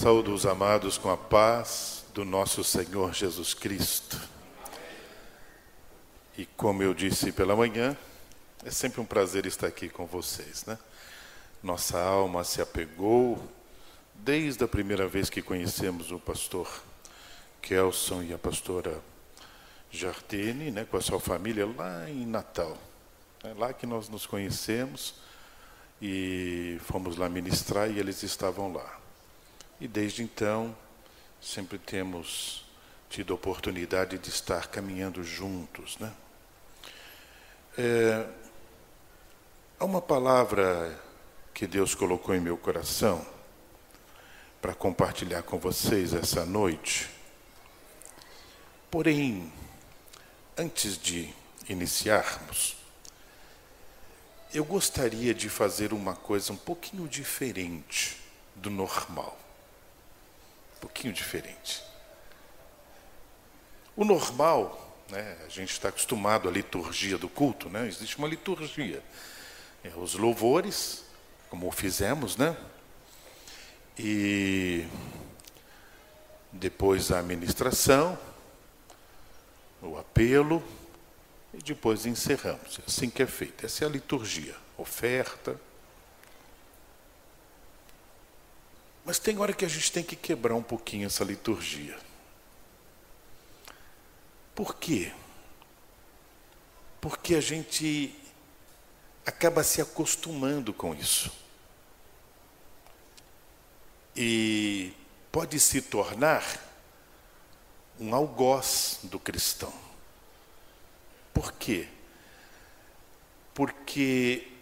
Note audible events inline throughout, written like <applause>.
Saúdo os amados com a paz do nosso Senhor Jesus Cristo. E como eu disse pela manhã, é sempre um prazer estar aqui com vocês, né? Nossa alma se apegou desde a primeira vez que conhecemos o pastor Kelson e a pastora Jardine, né, com a sua família lá em Natal. É lá que nós nos conhecemos e fomos lá ministrar e eles estavam lá. E desde então, sempre temos tido a oportunidade de estar caminhando juntos. Né? É, há uma palavra que Deus colocou em meu coração para compartilhar com vocês essa noite. Porém, antes de iniciarmos, eu gostaria de fazer uma coisa um pouquinho diferente do normal. Um pouquinho diferente. O normal, né, a gente está acostumado à liturgia do culto, né? existe uma liturgia. É, os louvores, como fizemos, né? E depois a administração, o apelo, e depois encerramos. É assim que é feito. Essa é a liturgia. Oferta. Mas tem hora que a gente tem que quebrar um pouquinho essa liturgia. Por quê? Porque a gente acaba se acostumando com isso. E pode se tornar um algoz do cristão. Por quê? Porque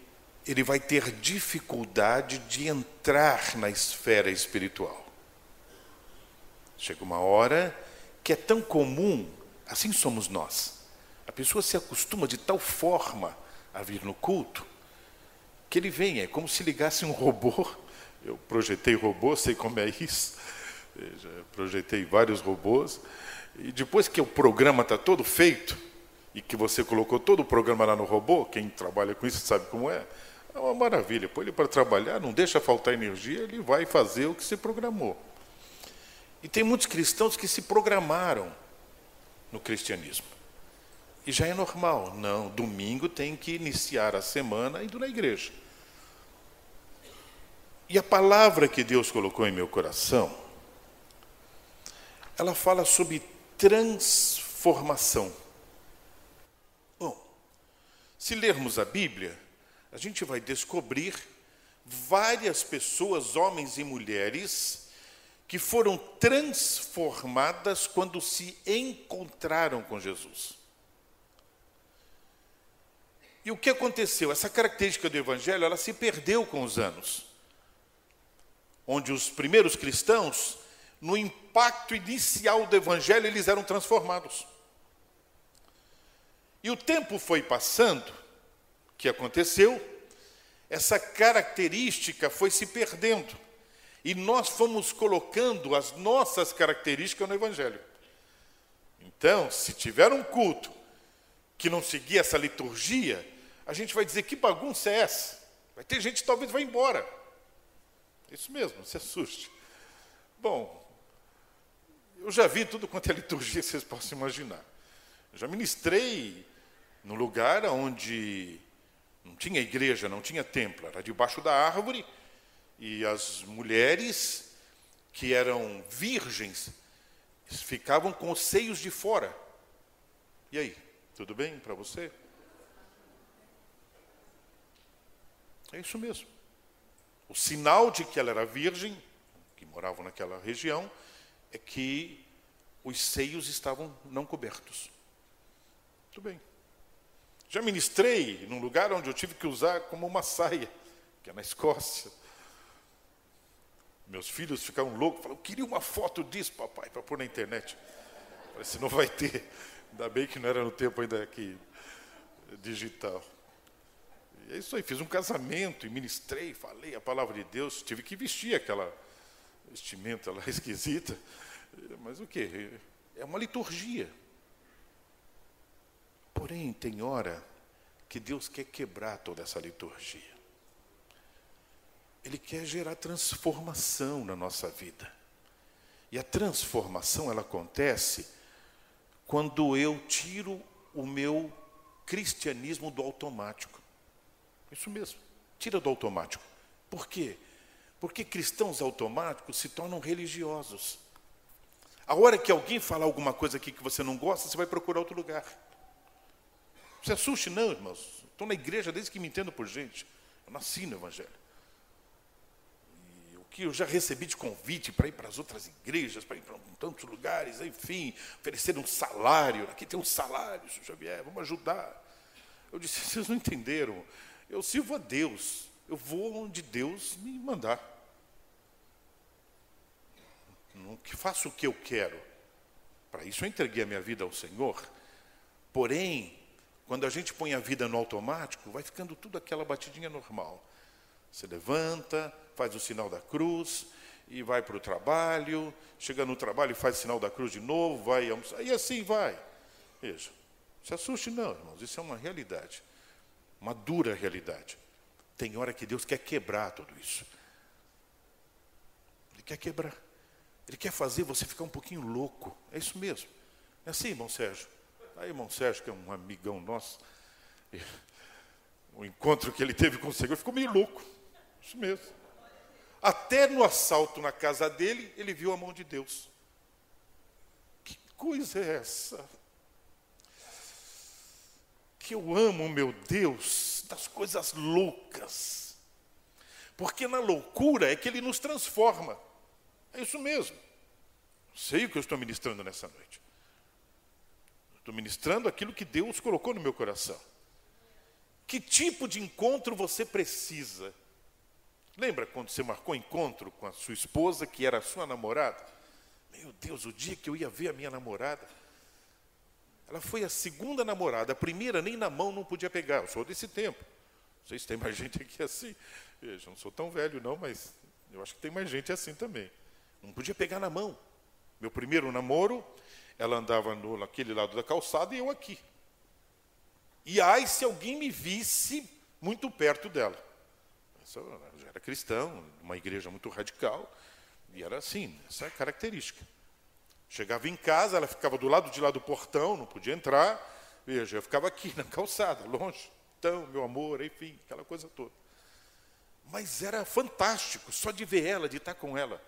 ele vai ter dificuldade de entrar na esfera espiritual. Chega uma hora que é tão comum, assim somos nós. A pessoa se acostuma de tal forma a vir no culto que ele vem, é como se ligasse um robô. Eu projetei robô, sei como é isso. Eu já projetei vários robôs. E depois que o programa está todo feito, e que você colocou todo o programa lá no robô, quem trabalha com isso sabe como é, é uma maravilha. Põe ele para trabalhar, não deixa faltar energia, ele vai fazer o que se programou. E tem muitos cristãos que se programaram no cristianismo. E já é normal. Não, domingo tem que iniciar a semana indo na igreja. E a palavra que Deus colocou em meu coração, ela fala sobre transformação. Se lermos a Bíblia, a gente vai descobrir várias pessoas, homens e mulheres, que foram transformadas quando se encontraram com Jesus. E o que aconteceu? Essa característica do Evangelho, ela se perdeu com os anos. Onde os primeiros cristãos, no impacto inicial do Evangelho, eles eram transformados. E o tempo foi passando, que aconteceu? Essa característica foi se perdendo. E nós fomos colocando as nossas características no Evangelho. Então, se tiver um culto que não seguir essa liturgia, a gente vai dizer que bagunça é essa? Vai ter gente que talvez vá embora. Isso mesmo, se assuste. Bom, eu já vi tudo quanto é liturgia <laughs> vocês possam imaginar. Eu já ministrei no lugar onde não tinha igreja, não tinha templo, era debaixo da árvore, e as mulheres que eram virgens ficavam com os seios de fora. E aí, tudo bem para você? É isso mesmo. O sinal de que ela era virgem, que moravam naquela região, é que os seios estavam não cobertos. Tudo bem. Já ministrei num lugar onde eu tive que usar como uma saia, que é na Escócia. Meus filhos ficaram loucos, falaram, eu queria uma foto disso, papai, para pôr na internet. Falei, você não vai ter. Ainda bem que não era no tempo ainda aqui digital. E é isso aí, fiz um casamento e ministrei, falei a palavra de Deus, tive que vestir aquela vestimenta lá <laughs> esquisita. Mas o que? É uma liturgia. Porém, tem hora que Deus quer quebrar toda essa liturgia. Ele quer gerar transformação na nossa vida. E a transformação ela acontece quando eu tiro o meu cristianismo do automático. Isso mesmo, tira do automático. Por quê? Porque cristãos automáticos se tornam religiosos. A hora que alguém falar alguma coisa aqui que você não gosta, você vai procurar outro lugar. Se assuste, não, irmãos. Estou na igreja desde que me entendo por gente. Eu nasci no Evangelho que eu já recebi de convite para ir para as outras igrejas, para ir para tantos lugares, enfim, oferecer um salário. Aqui tem um salário, senhor Xavier, vamos ajudar. Eu disse: <laughs> vocês não entenderam. Eu sirvo a Deus, eu vou onde Deus me mandar. Não que faço o que eu quero. Para isso eu entreguei a minha vida ao Senhor. Porém, quando a gente põe a vida no automático, vai ficando tudo aquela batidinha normal. Você levanta, faz o sinal da cruz e vai para o trabalho, chega no trabalho e faz o sinal da cruz de novo, vai almoçar, e assim vai. Veja, se assuste não, irmãos, isso é uma realidade, uma dura realidade. Tem hora que Deus quer quebrar tudo isso. Ele quer quebrar. Ele quer fazer você ficar um pouquinho louco. É isso mesmo. É assim, irmão Sérgio. Aí, irmão Sérgio, que é um amigão nosso, o encontro que ele teve com o Senhor, ficou meio louco. Isso mesmo. Até no assalto na casa dele, ele viu a mão de Deus. Que coisa é essa? Que eu amo, meu Deus, das coisas loucas. Porque na loucura é que ele nos transforma. É isso mesmo. Sei o que eu estou ministrando nessa noite. Estou ministrando aquilo que Deus colocou no meu coração. Que tipo de encontro você precisa? Lembra quando você marcou encontro com a sua esposa, que era a sua namorada? Meu Deus, o dia que eu ia ver a minha namorada, ela foi a segunda namorada, a primeira nem na mão não podia pegar. Eu sou desse tempo. Não sei se tem mais <laughs> gente aqui assim. Eu não sou tão velho, não, mas eu acho que tem mais gente assim também. Não podia pegar na mão. Meu primeiro namoro, ela andava no, naquele lado da calçada e eu aqui. E ai, se alguém me visse muito perto dela já era cristão, uma igreja muito radical, e era assim, essa é característica. Chegava em casa, ela ficava do lado de lá do portão, não podia entrar, veja, eu ficava aqui <laughs> na calçada, longe, então, meu amor, enfim, aquela coisa toda. Mas era fantástico, só de ver ela, de estar com ela.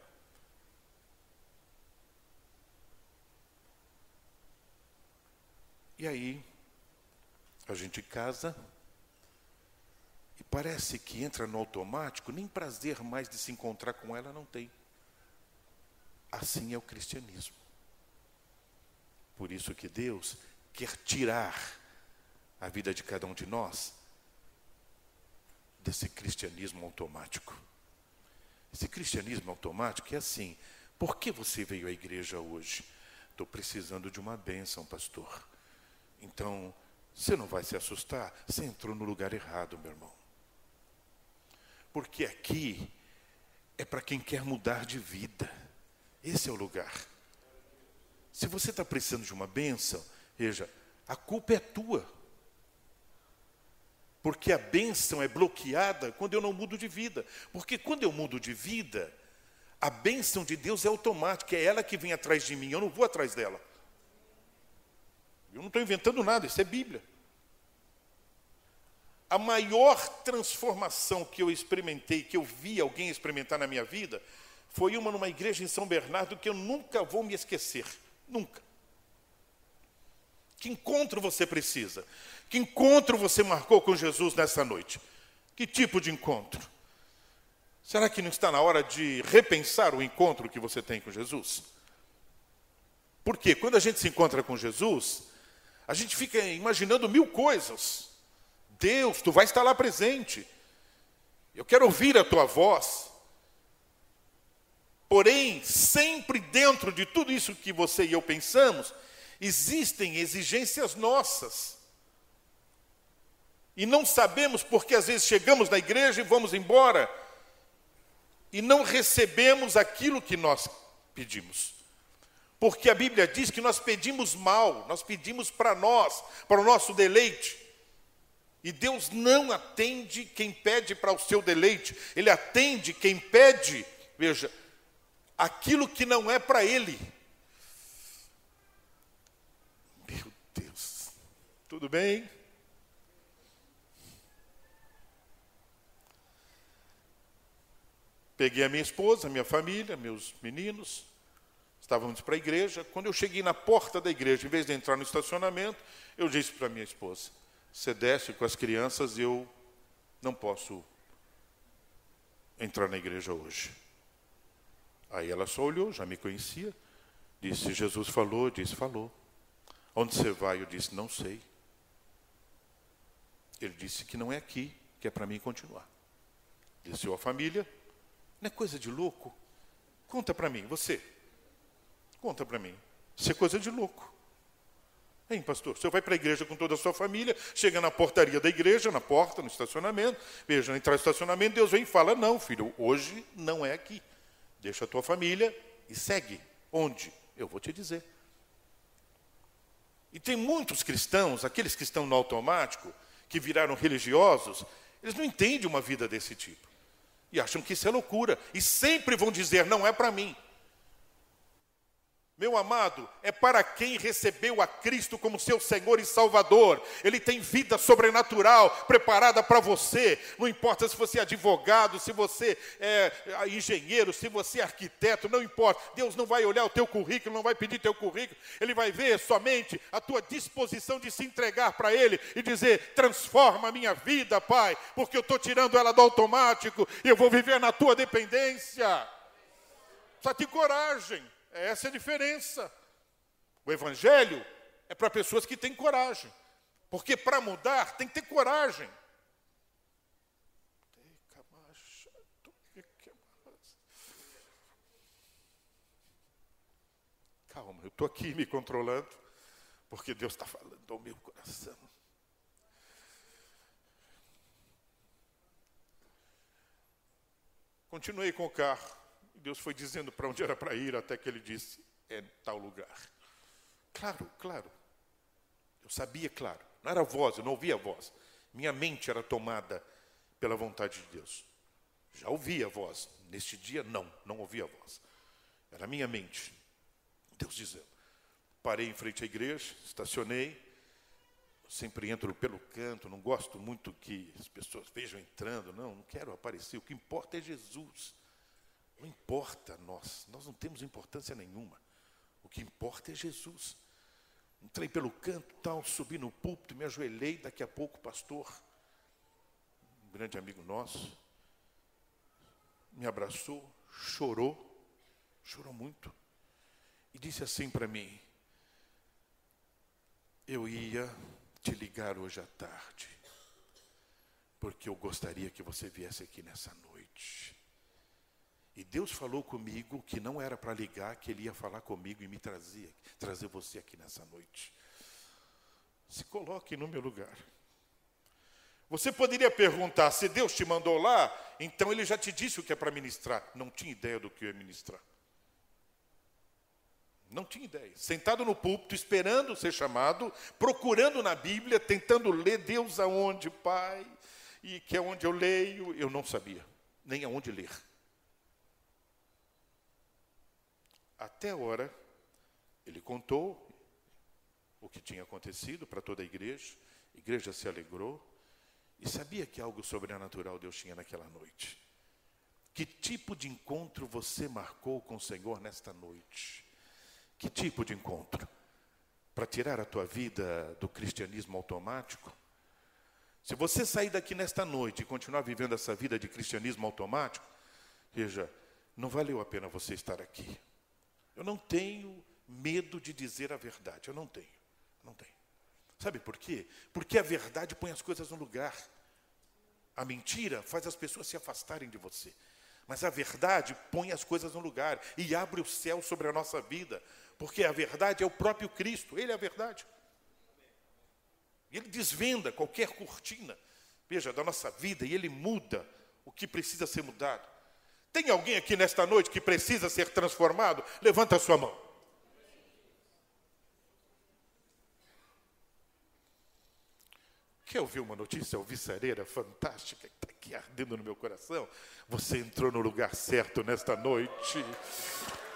E aí, a gente casa, e parece que entra no automático, nem prazer mais de se encontrar com ela não tem. Assim é o cristianismo. Por isso que Deus quer tirar a vida de cada um de nós desse cristianismo automático. Esse cristianismo automático é assim. Por que você veio à igreja hoje? Estou precisando de uma bênção, pastor. Então, você não vai se assustar? Você entrou no lugar errado, meu irmão. Porque aqui é para quem quer mudar de vida. Esse é o lugar. Se você está precisando de uma bênção, veja, a culpa é tua. Porque a bênção é bloqueada quando eu não mudo de vida. Porque quando eu mudo de vida, a bênção de Deus é automática, é ela que vem atrás de mim, eu não vou atrás dela. Eu não estou inventando nada, isso é Bíblia. A maior transformação que eu experimentei, que eu vi alguém experimentar na minha vida, foi uma numa igreja em São Bernardo que eu nunca vou me esquecer. Nunca. Que encontro você precisa? Que encontro você marcou com Jesus nessa noite? Que tipo de encontro? Será que não está na hora de repensar o encontro que você tem com Jesus? Porque quando a gente se encontra com Jesus, a gente fica imaginando mil coisas. Deus, tu vai estar lá presente. Eu quero ouvir a tua voz. Porém, sempre dentro de tudo isso que você e eu pensamos, existem exigências nossas. E não sabemos porque às vezes chegamos na igreja e vamos embora e não recebemos aquilo que nós pedimos. Porque a Bíblia diz que nós pedimos mal, nós pedimos para nós, para o nosso deleite. E Deus não atende quem pede para o seu deleite, Ele atende quem pede, veja, aquilo que não é para ele. Meu Deus, tudo bem? Peguei a minha esposa, minha família, meus meninos, estávamos para a igreja. Quando eu cheguei na porta da igreja, em vez de entrar no estacionamento, eu disse para minha esposa: Você desce com as crianças, eu não posso entrar na igreja hoje. Aí ela só olhou, já me conhecia, disse: Jesus falou, eu disse: Falou. Onde você vai? Eu disse: Não sei. Ele disse que não é aqui, que é para mim continuar. Desceu a família, não é coisa de louco? Conta para mim, você. Conta para mim. Isso é coisa de louco. Hein, pastor? Você vai para a igreja com toda a sua família, chega na portaria da igreja, na porta, no estacionamento, veja, entrar no estacionamento, Deus vem e fala: Não, filho, hoje não é aqui. Deixa a tua família e segue. Onde? Eu vou te dizer. E tem muitos cristãos, aqueles que estão no automático, que viraram religiosos, eles não entendem uma vida desse tipo. E acham que isso é loucura. E sempre vão dizer: não é para mim. Meu amado, é para quem recebeu a Cristo como seu Senhor e Salvador. Ele tem vida sobrenatural preparada para você. Não importa se você é advogado, se você é engenheiro, se você é arquiteto, não importa. Deus não vai olhar o teu currículo, não vai pedir teu currículo. Ele vai ver somente a tua disposição de se entregar para Ele e dizer: transforma a minha vida, Pai, porque eu estou tirando ela do automático e eu vou viver na tua dependência. Só tem coragem. Essa é a diferença. O Evangelho é para pessoas que têm coragem. Porque para mudar tem que ter coragem. Calma, eu estou aqui me controlando, porque Deus está falando ao meu coração. Continuei com o carro. Deus foi dizendo para onde era para ir, até que ele disse: é tal lugar. Claro, claro. Eu sabia, claro. Não era voz, eu não ouvia a voz. Minha mente era tomada pela vontade de Deus. Já ouvia a voz. Neste dia, não, não ouvia a voz. Era minha mente. Deus dizendo. Parei em frente à igreja, estacionei. Sempre entro pelo canto, não gosto muito que as pessoas vejam entrando, não, não quero aparecer. O que importa é Jesus. Não importa nós, nós não temos importância nenhuma. O que importa é Jesus. Entrei pelo canto, tal, subi no púlpito, me ajoelhei, daqui a pouco o pastor, um grande amigo nosso, me abraçou, chorou, chorou muito, e disse assim para mim: Eu ia te ligar hoje à tarde, porque eu gostaria que você viesse aqui nessa noite. E Deus falou comigo que não era para ligar, que Ele ia falar comigo e me trazer, trazer você aqui nessa noite. Se coloque no meu lugar. Você poderia perguntar: se Deus te mandou lá, então Ele já te disse o que é para ministrar. Não tinha ideia do que eu ia ministrar. Não tinha ideia. Sentado no púlpito, esperando ser chamado, procurando na Bíblia, tentando ler Deus aonde, Pai, e que é onde eu leio, eu não sabia, nem aonde ler. Até a hora, ele contou o que tinha acontecido para toda a igreja, a igreja se alegrou e sabia que algo sobrenatural Deus tinha naquela noite. Que tipo de encontro você marcou com o Senhor nesta noite? Que tipo de encontro? Para tirar a tua vida do cristianismo automático? Se você sair daqui nesta noite e continuar vivendo essa vida de cristianismo automático, veja, não valeu a pena você estar aqui. Eu não tenho medo de dizer a verdade. Eu não tenho. Não tenho. Sabe por quê? Porque a verdade põe as coisas no lugar. A mentira faz as pessoas se afastarem de você. Mas a verdade põe as coisas no lugar e abre o céu sobre a nossa vida. Porque a verdade é o próprio Cristo. Ele é a verdade. Ele desvenda qualquer cortina, veja, da nossa vida e ele muda o que precisa ser mudado. Tem alguém aqui nesta noite que precisa ser transformado? Levanta a sua mão. Quer ouvir uma notícia alvissareira fantástica que está aqui ardendo no meu coração? Você entrou no lugar certo nesta noite.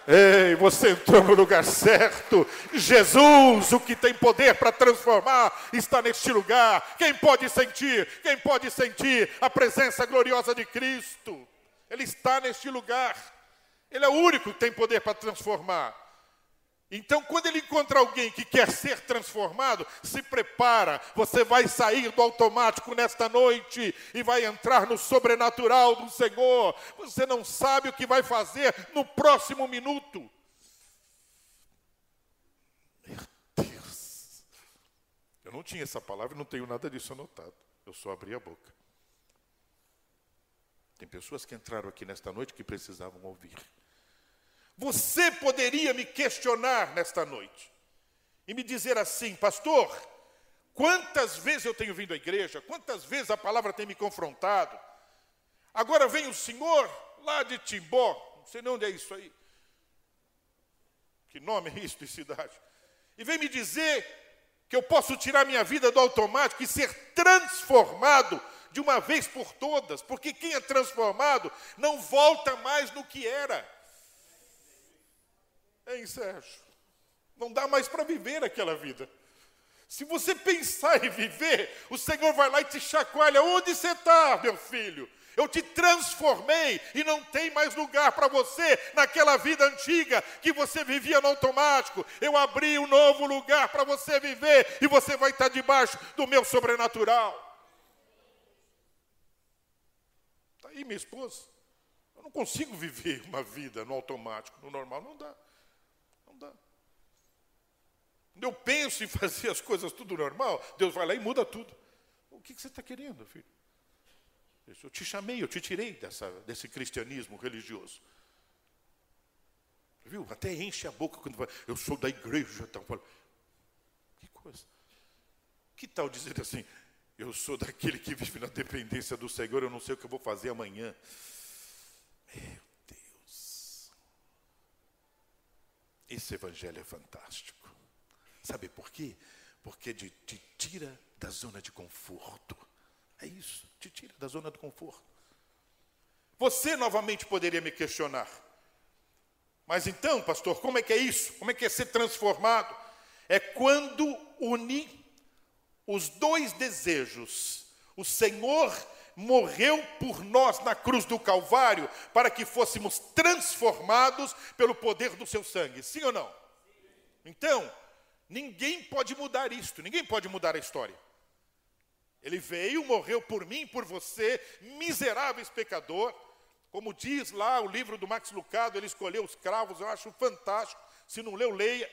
Ei, você entrou no lugar certo. Jesus, o que tem poder para transformar, está neste lugar. Quem pode sentir? Quem pode sentir a presença gloriosa de Cristo? Ele está neste lugar. Ele é o único que tem poder para transformar. Então, quando ele encontra alguém que quer ser transformado, se prepara, você vai sair do automático nesta noite e vai entrar no sobrenatural do Senhor. Você não sabe o que vai fazer no próximo minuto. Meu Deus. Eu não tinha essa palavra, não tenho nada disso anotado. Eu só abri a boca. Tem pessoas que entraram aqui nesta noite que precisavam ouvir. Você poderia me questionar nesta noite e me dizer assim, pastor, quantas vezes eu tenho vindo à igreja, quantas vezes a palavra tem me confrontado. Agora vem o senhor lá de Timbó, não sei nem onde é isso aí. Que nome é isso de cidade? E vem me dizer que eu posso tirar minha vida do automático e ser transformado de uma vez por todas, porque quem é transformado não volta mais no que era. Hein, Sérgio? Não dá mais para viver aquela vida. Se você pensar em viver, o Senhor vai lá e te chacoalha. Onde você está, meu filho? Eu te transformei e não tem mais lugar para você naquela vida antiga que você vivia no automático. Eu abri um novo lugar para você viver e você vai estar debaixo do meu sobrenatural. Aí minha esposa. Eu não consigo viver uma vida no automático, no normal não dá. Não dá. Quando eu penso em fazer as coisas tudo normal, Deus vai lá e muda tudo. O que você está querendo, filho? Eu te chamei, eu te tirei dessa, desse cristianismo religioso. Viu? Até enche a boca quando vai. Eu sou da igreja. Então, falo, que coisa. Que tal dizer assim? Eu sou daquele que vive na dependência do Senhor, eu não sei o que eu vou fazer amanhã. Meu Esse evangelho é fantástico. Sabe por quê? Porque te, te tira da zona de conforto. É isso, te tira da zona do conforto. Você novamente poderia me questionar. Mas então, pastor, como é que é isso? Como é que é ser transformado? É quando une os dois desejos. O Senhor morreu por nós na cruz do Calvário para que fôssemos transformados pelo poder do seu sangue. Sim ou não? Então, ninguém pode mudar isto, ninguém pode mudar a história. Ele veio, morreu por mim, por você, miseráveis pecador. Como diz lá o livro do Max Lucado, ele escolheu os cravos, eu acho fantástico. Se não leu, leia.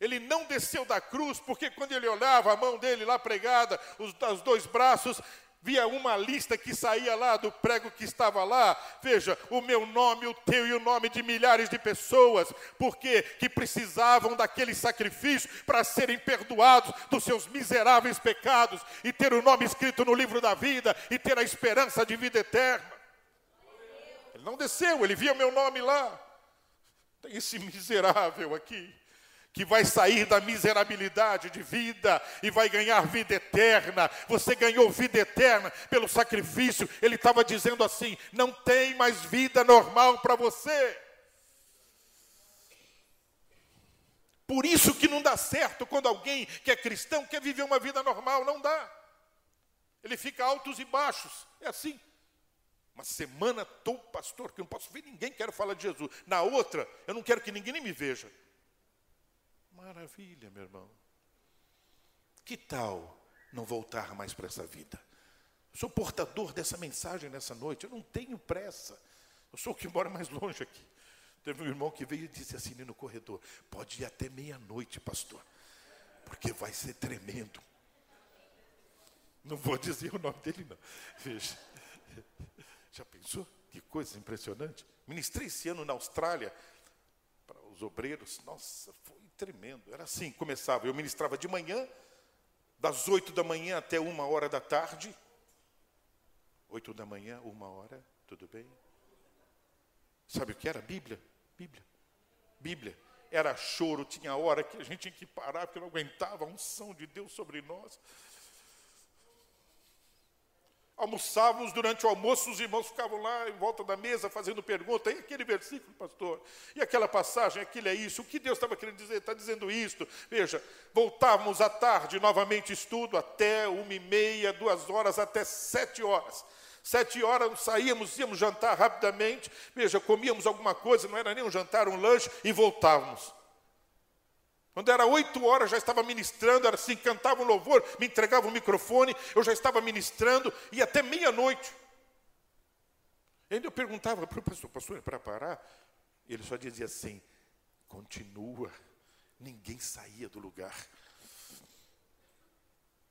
Ele não desceu da cruz, porque quando ele olhava a mão dele lá pregada, os, os dois braços, via uma lista que saía lá do prego que estava lá. Veja, o meu nome, o teu e o nome de milhares de pessoas, porque que precisavam daquele sacrifício para serem perdoados dos seus miseráveis pecados e ter o nome escrito no livro da vida e ter a esperança de vida eterna. Ele não desceu, ele via meu nome lá. Tem esse miserável aqui que vai sair da miserabilidade de vida e vai ganhar vida eterna. Você ganhou vida eterna pelo sacrifício. Ele estava dizendo assim: não tem mais vida normal para você. Por isso que não dá certo quando alguém que é cristão quer viver uma vida normal, não dá. Ele fica altos e baixos. É assim. Uma semana estou pastor, que eu não posso ver ninguém, quero falar de Jesus. Na outra, eu não quero que ninguém me veja. Maravilha, meu irmão. Que tal não voltar mais para essa vida? Eu sou portador dessa mensagem nessa noite, eu não tenho pressa. Eu sou o que mora mais longe aqui. Teve um irmão que veio e disse assim no corredor: pode ir até meia-noite, pastor, porque vai ser tremendo. Não vou dizer o nome dele, não. Veja. Já pensou? Que coisa impressionante. Ministrei esse ano na Austrália os obreiros. Nossa, foi tremendo. Era assim, começava. Eu ministrava de manhã, das oito da manhã até uma hora da tarde. Oito da manhã, uma hora, tudo bem? Sabe o que era? Bíblia. Bíblia. Bíblia. Era choro, tinha hora que a gente tinha que parar, porque não aguentava a unção de Deus sobre nós. Almoçávamos durante o almoço, os irmãos ficavam lá em volta da mesa fazendo pergunta. E aquele versículo, pastor? E aquela passagem, aquilo é isso? O que Deus estava querendo dizer? Está dizendo isto. Veja, voltávamos à tarde, novamente estudo, até uma e meia, duas horas, até sete horas. Sete horas saíamos, íamos jantar rapidamente. Veja, comíamos alguma coisa, não era nem um jantar, um lanche, e voltávamos. Quando era oito horas, já estava ministrando, era assim, cantava um louvor, me entregava o microfone, eu já estava ministrando, e até meia-noite. Ainda eu perguntava para o pastor, pastor, é para parar? Ele só dizia assim, continua. Ninguém saía do lugar.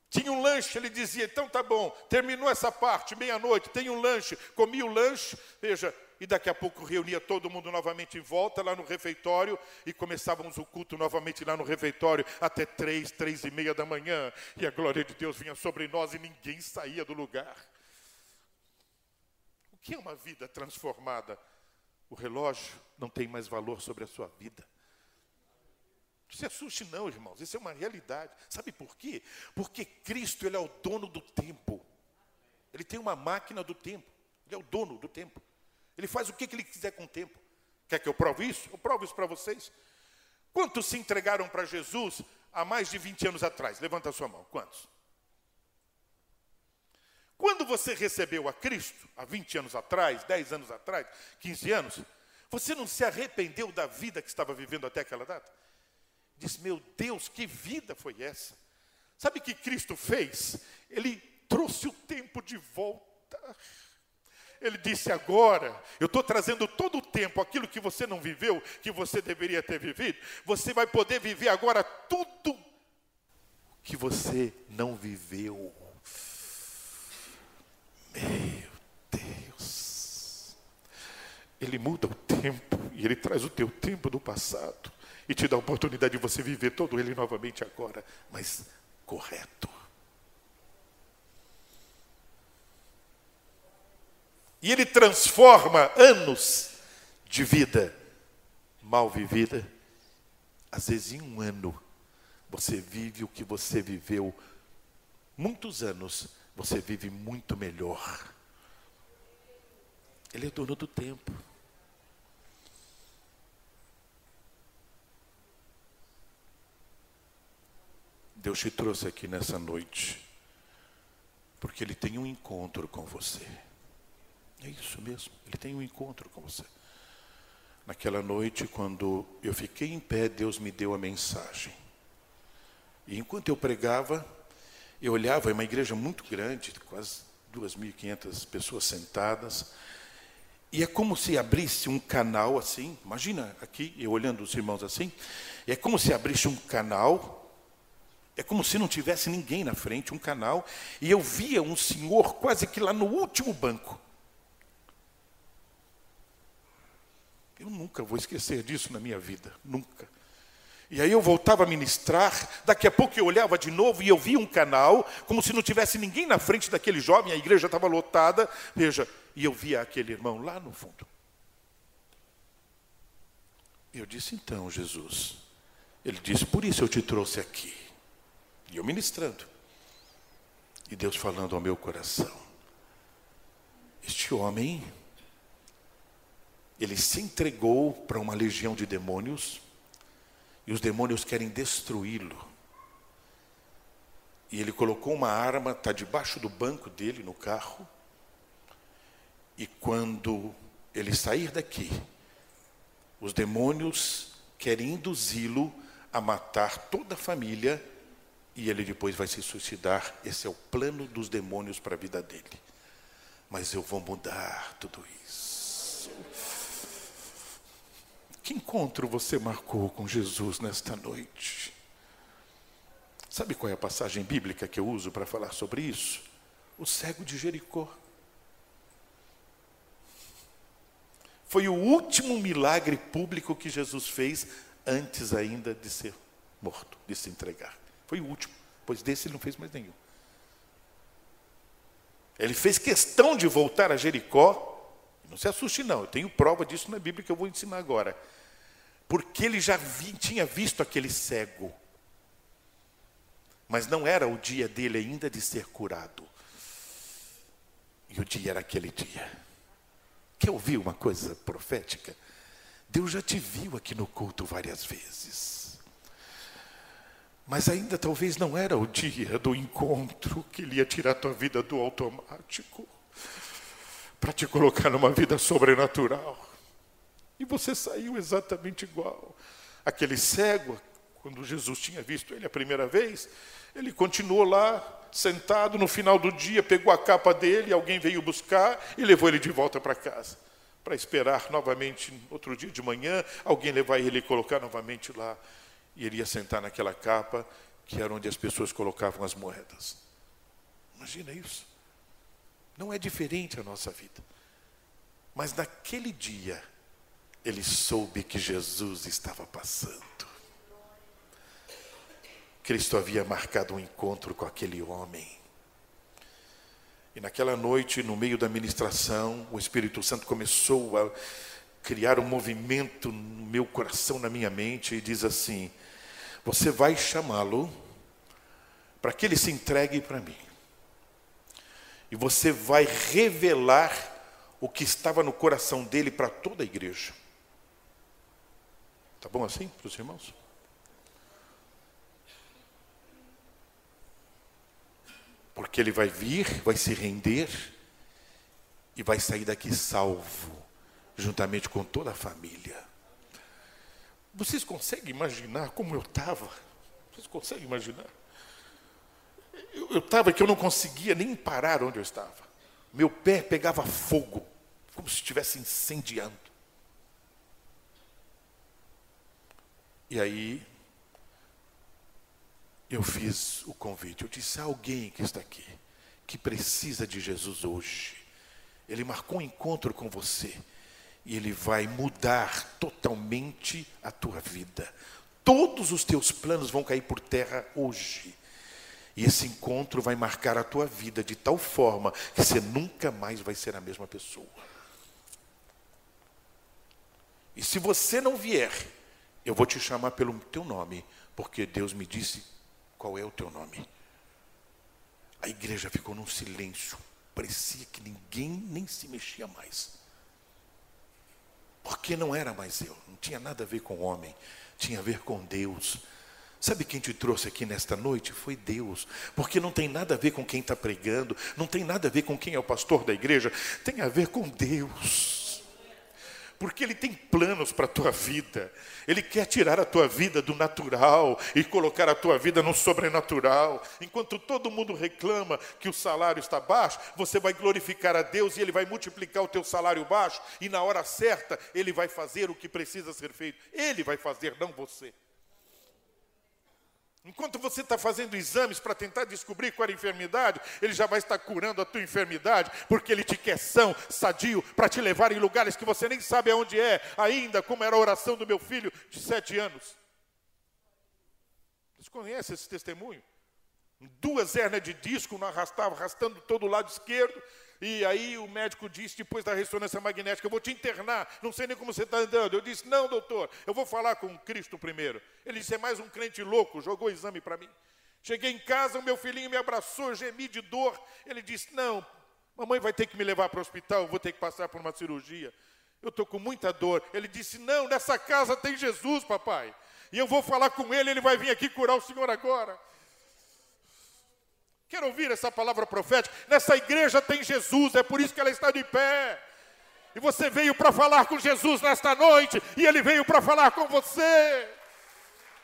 Tinha um lanche, ele dizia, então tá bom, terminou essa parte, meia-noite, tem um lanche, comi o lanche, veja, e daqui a pouco reunia todo mundo novamente em volta lá no refeitório e começávamos o culto novamente lá no refeitório até três, três e meia da manhã, e a glória de Deus vinha sobre nós e ninguém saía do lugar. O que é uma vida transformada? O relógio não tem mais valor sobre a sua vida. Não se assuste não, irmãos, isso é uma realidade. Sabe por quê? Porque Cristo, Ele é o dono do tempo. Ele tem uma máquina do tempo. Ele é o dono do tempo. Ele faz o que Ele quiser com o tempo. Quer que eu prove isso? Eu provo isso para vocês. Quantos se entregaram para Jesus há mais de 20 anos atrás? Levanta a sua mão. Quantos? Quando você recebeu a Cristo, há 20 anos atrás, 10 anos atrás, 15 anos, você não se arrependeu da vida que estava vivendo até aquela data? Diz: Meu Deus, que vida foi essa? Sabe o que Cristo fez? Ele trouxe o tempo de volta. Ele disse: Agora, eu estou trazendo todo o tempo, aquilo que você não viveu, que você deveria ter vivido, você vai poder viver agora tudo que você não viveu. Meu Deus. Ele muda o tempo e ele traz o teu tempo do passado e te dá a oportunidade de você viver todo ele novamente agora, mas correto. E ele transforma anos de vida mal vivida, às vezes em um ano, você vive o que você viveu muitos anos, você vive muito melhor. Ele é dono do tempo. Deus te trouxe aqui nessa noite, porque Ele tem um encontro com você. É isso mesmo, Ele tem um encontro com você. Naquela noite, quando eu fiquei em pé, Deus me deu a mensagem. E enquanto eu pregava, eu olhava, é uma igreja muito grande, quase 2.500 pessoas sentadas, e é como se abrisse um canal assim, imagina aqui, eu olhando os irmãos assim, é como se abrisse um canal é como se não tivesse ninguém na frente, um canal, e eu via um senhor quase que lá no último banco. Eu nunca vou esquecer disso na minha vida, nunca. E aí eu voltava a ministrar, daqui a pouco eu olhava de novo e eu via um canal, como se não tivesse ninguém na frente daquele jovem, a igreja estava lotada, veja, e eu via aquele irmão lá no fundo. Eu disse, então, Jesus, ele disse, por isso eu te trouxe aqui. E eu ministrando. E Deus falando ao meu coração: Este homem, ele se entregou para uma legião de demônios, e os demônios querem destruí-lo. E ele colocou uma arma, está debaixo do banco dele no carro, e quando ele sair daqui, os demônios querem induzi-lo a matar toda a família e ele depois vai se suicidar. Esse é o plano dos demônios para a vida dele. Mas eu vou mudar tudo isso. Que encontro você marcou com Jesus nesta noite? Sabe qual é a passagem bíblica que eu uso para falar sobre isso? O cego de Jericó. Foi o último milagre público que Jesus fez antes ainda de ser morto, de se entregar. Foi o último, pois desse ele não fez mais nenhum. Ele fez questão de voltar a Jericó. Não se assuste, não, eu tenho prova disso na Bíblia que eu vou ensinar agora. Porque ele já vi, tinha visto aquele cego. Mas não era o dia dele ainda de ser curado. E o dia era aquele dia. Quer ouvir uma coisa profética? Deus já te viu aqui no culto várias vezes. Mas ainda talvez não era o dia do encontro que ele ia tirar a tua vida do automático para te colocar numa vida sobrenatural. E você saiu exatamente igual. Aquele cego, quando Jesus tinha visto ele a primeira vez, ele continuou lá, sentado no final do dia, pegou a capa dele, alguém veio buscar e levou ele de volta para casa. Para esperar novamente, outro dia de manhã, alguém levar ele e colocar novamente lá. E ele ia sentar naquela capa, que era onde as pessoas colocavam as moedas. Imagina isso. Não é diferente a nossa vida. Mas naquele dia, ele soube que Jesus estava passando. Cristo havia marcado um encontro com aquele homem. E naquela noite, no meio da ministração, o Espírito Santo começou a criar um movimento no meu coração, na minha mente, e diz assim: Você vai chamá-lo para que ele se entregue para mim e você vai revelar o que estava no coração dele para toda a igreja. Tá bom assim para os irmãos? Porque ele vai vir, vai se render e vai sair daqui salvo, juntamente com toda a família. Vocês conseguem imaginar como eu estava? Vocês conseguem imaginar? eu estava que eu não conseguia nem parar onde eu estava. Meu pé pegava fogo, como se estivesse incendiando. E aí, eu fiz o convite. Eu disse: há alguém que está aqui, que precisa de Jesus hoje. Ele marcou um encontro com você. E ele vai mudar totalmente a tua vida. Todos os teus planos vão cair por terra hoje. E esse encontro vai marcar a tua vida de tal forma que você nunca mais vai ser a mesma pessoa. E se você não vier, eu vou te chamar pelo teu nome, porque Deus me disse qual é o teu nome. A igreja ficou num silêncio, parecia que ninguém nem se mexia mais. Porque não era mais eu, não tinha nada a ver com o homem, tinha a ver com Deus. Sabe quem te trouxe aqui nesta noite? Foi Deus. Porque não tem nada a ver com quem está pregando, não tem nada a ver com quem é o pastor da igreja, tem a ver com Deus. Porque Ele tem planos para a tua vida, Ele quer tirar a tua vida do natural e colocar a tua vida no sobrenatural. Enquanto todo mundo reclama que o salário está baixo, você vai glorificar a Deus e Ele vai multiplicar o teu salário baixo, e na hora certa Ele vai fazer o que precisa ser feito. Ele vai fazer, não você. Enquanto você está fazendo exames para tentar descobrir qual é a enfermidade, ele já vai estar curando a tua enfermidade, porque ele te quer são, sadio, para te levar em lugares que você nem sabe aonde é, ainda como era a oração do meu filho de sete anos. Vocês conhecem esse testemunho? Duas hernias de disco, não arrastava, arrastando todo o lado esquerdo, e aí o médico disse, depois da ressonância magnética, eu vou te internar, não sei nem como você está andando. Eu disse, não, doutor, eu vou falar com Cristo primeiro. Ele disse, é mais um crente louco, jogou o exame para mim. Cheguei em casa, o meu filhinho me abraçou, gemi de dor. Ele disse, não, mamãe vai ter que me levar para o hospital, eu vou ter que passar por uma cirurgia. Eu estou com muita dor. Ele disse, não, nessa casa tem Jesus, papai. E eu vou falar com ele, ele vai vir aqui curar o senhor agora. Quero ouvir essa palavra profética? Nessa igreja tem Jesus, é por isso que ela está de pé. E você veio para falar com Jesus nesta noite, e ele veio para falar com você.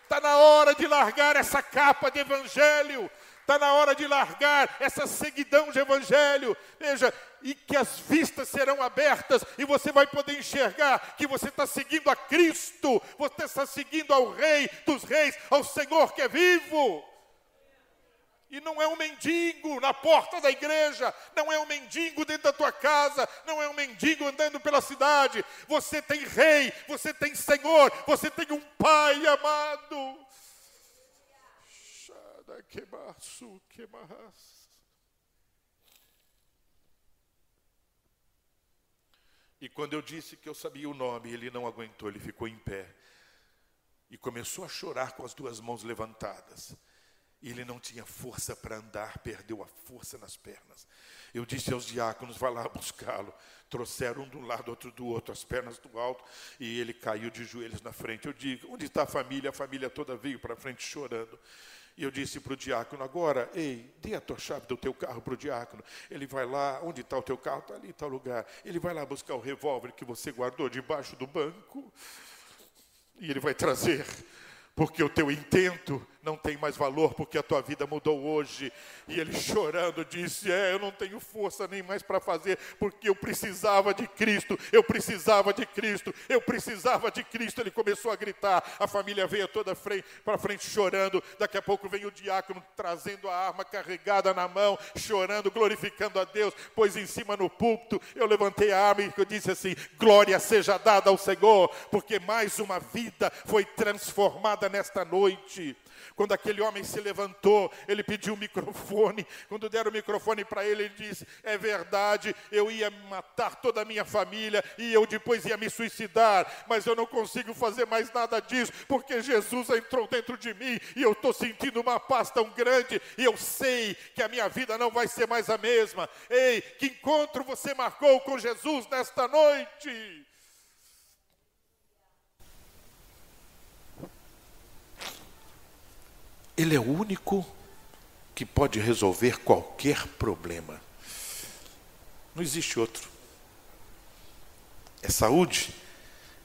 Está na hora de largar essa capa de evangelho, está na hora de largar essa seguidão de evangelho. Veja, e que as vistas serão abertas e você vai poder enxergar que você está seguindo a Cristo, você está seguindo ao Rei dos Reis, ao Senhor que é vivo. E não é um mendigo na porta da igreja, não é um mendigo dentro da tua casa, não é um mendigo andando pela cidade. Você tem rei, você tem Senhor, você tem um Pai amado. E quando eu disse que eu sabia o nome, ele não aguentou, ele ficou em pé e começou a chorar com as duas mãos levantadas. E ele não tinha força para andar, perdeu a força nas pernas. Eu disse aos diáconos: vai lá buscá-lo. Trouxeram um de um lado, outro do outro, as pernas do alto, e ele caiu de joelhos na frente. Eu digo: onde está a família? A família toda veio para frente chorando. E eu disse para o diácono: agora, ei, dê a tua chave do teu carro para o diácono. Ele vai lá, onde está o teu carro? Está ali, tal lugar. Ele vai lá buscar o revólver que você guardou debaixo do banco. E ele vai trazer porque o teu intento não tem mais valor, porque a tua vida mudou hoje. E ele chorando disse: É, eu não tenho força nem mais para fazer, porque eu precisava de Cristo, eu precisava de Cristo, eu precisava de Cristo. Ele começou a gritar, a família veio toda para frente chorando. Daqui a pouco vem o diácono trazendo a arma carregada na mão, chorando, glorificando a Deus, pois em cima no púlpito eu levantei a arma e eu disse assim: Glória seja dada ao Senhor, porque mais uma vida foi transformada nesta noite. Quando aquele homem se levantou, ele pediu o microfone. Quando deram o microfone para ele, ele disse: É verdade, eu ia matar toda a minha família e eu depois ia me suicidar, mas eu não consigo fazer mais nada disso, porque Jesus entrou dentro de mim e eu estou sentindo uma paz tão grande e eu sei que a minha vida não vai ser mais a mesma. Ei, que encontro você marcou com Jesus nesta noite? Ele é o único que pode resolver qualquer problema. Não existe outro. É saúde,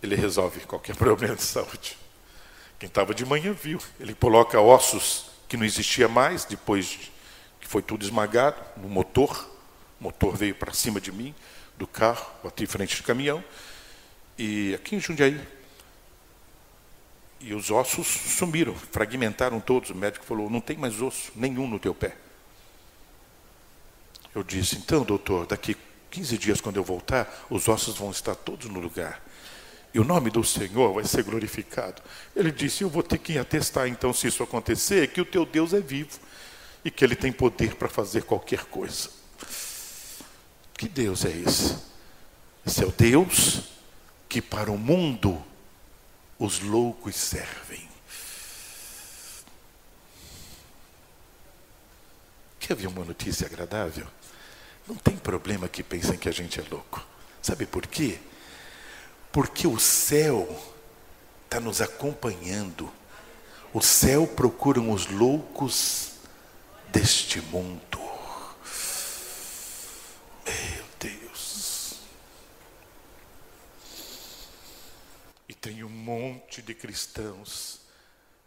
ele resolve qualquer <laughs> problema de saúde. Quem estava de manhã viu. Ele coloca ossos que não existia mais, depois que foi tudo esmagado, no motor. O motor veio para cima de mim, do carro, bati em frente do caminhão. E aqui em Jundiaí, e os ossos sumiram, fragmentaram todos. O médico falou: não tem mais osso nenhum no teu pé. Eu disse: então, doutor, daqui 15 dias, quando eu voltar, os ossos vão estar todos no lugar. E o nome do Senhor vai ser glorificado. Ele disse: Eu vou ter que atestar, então, se isso acontecer, que o teu Deus é vivo e que ele tem poder para fazer qualquer coisa. Que Deus é esse? Esse é o Deus que para o mundo os loucos servem. Quer ver uma notícia agradável? Não tem problema que pensem que a gente é louco. Sabe por quê? Porque o céu está nos acompanhando. O céu procuram os loucos deste mundo. Tem um monte de cristãos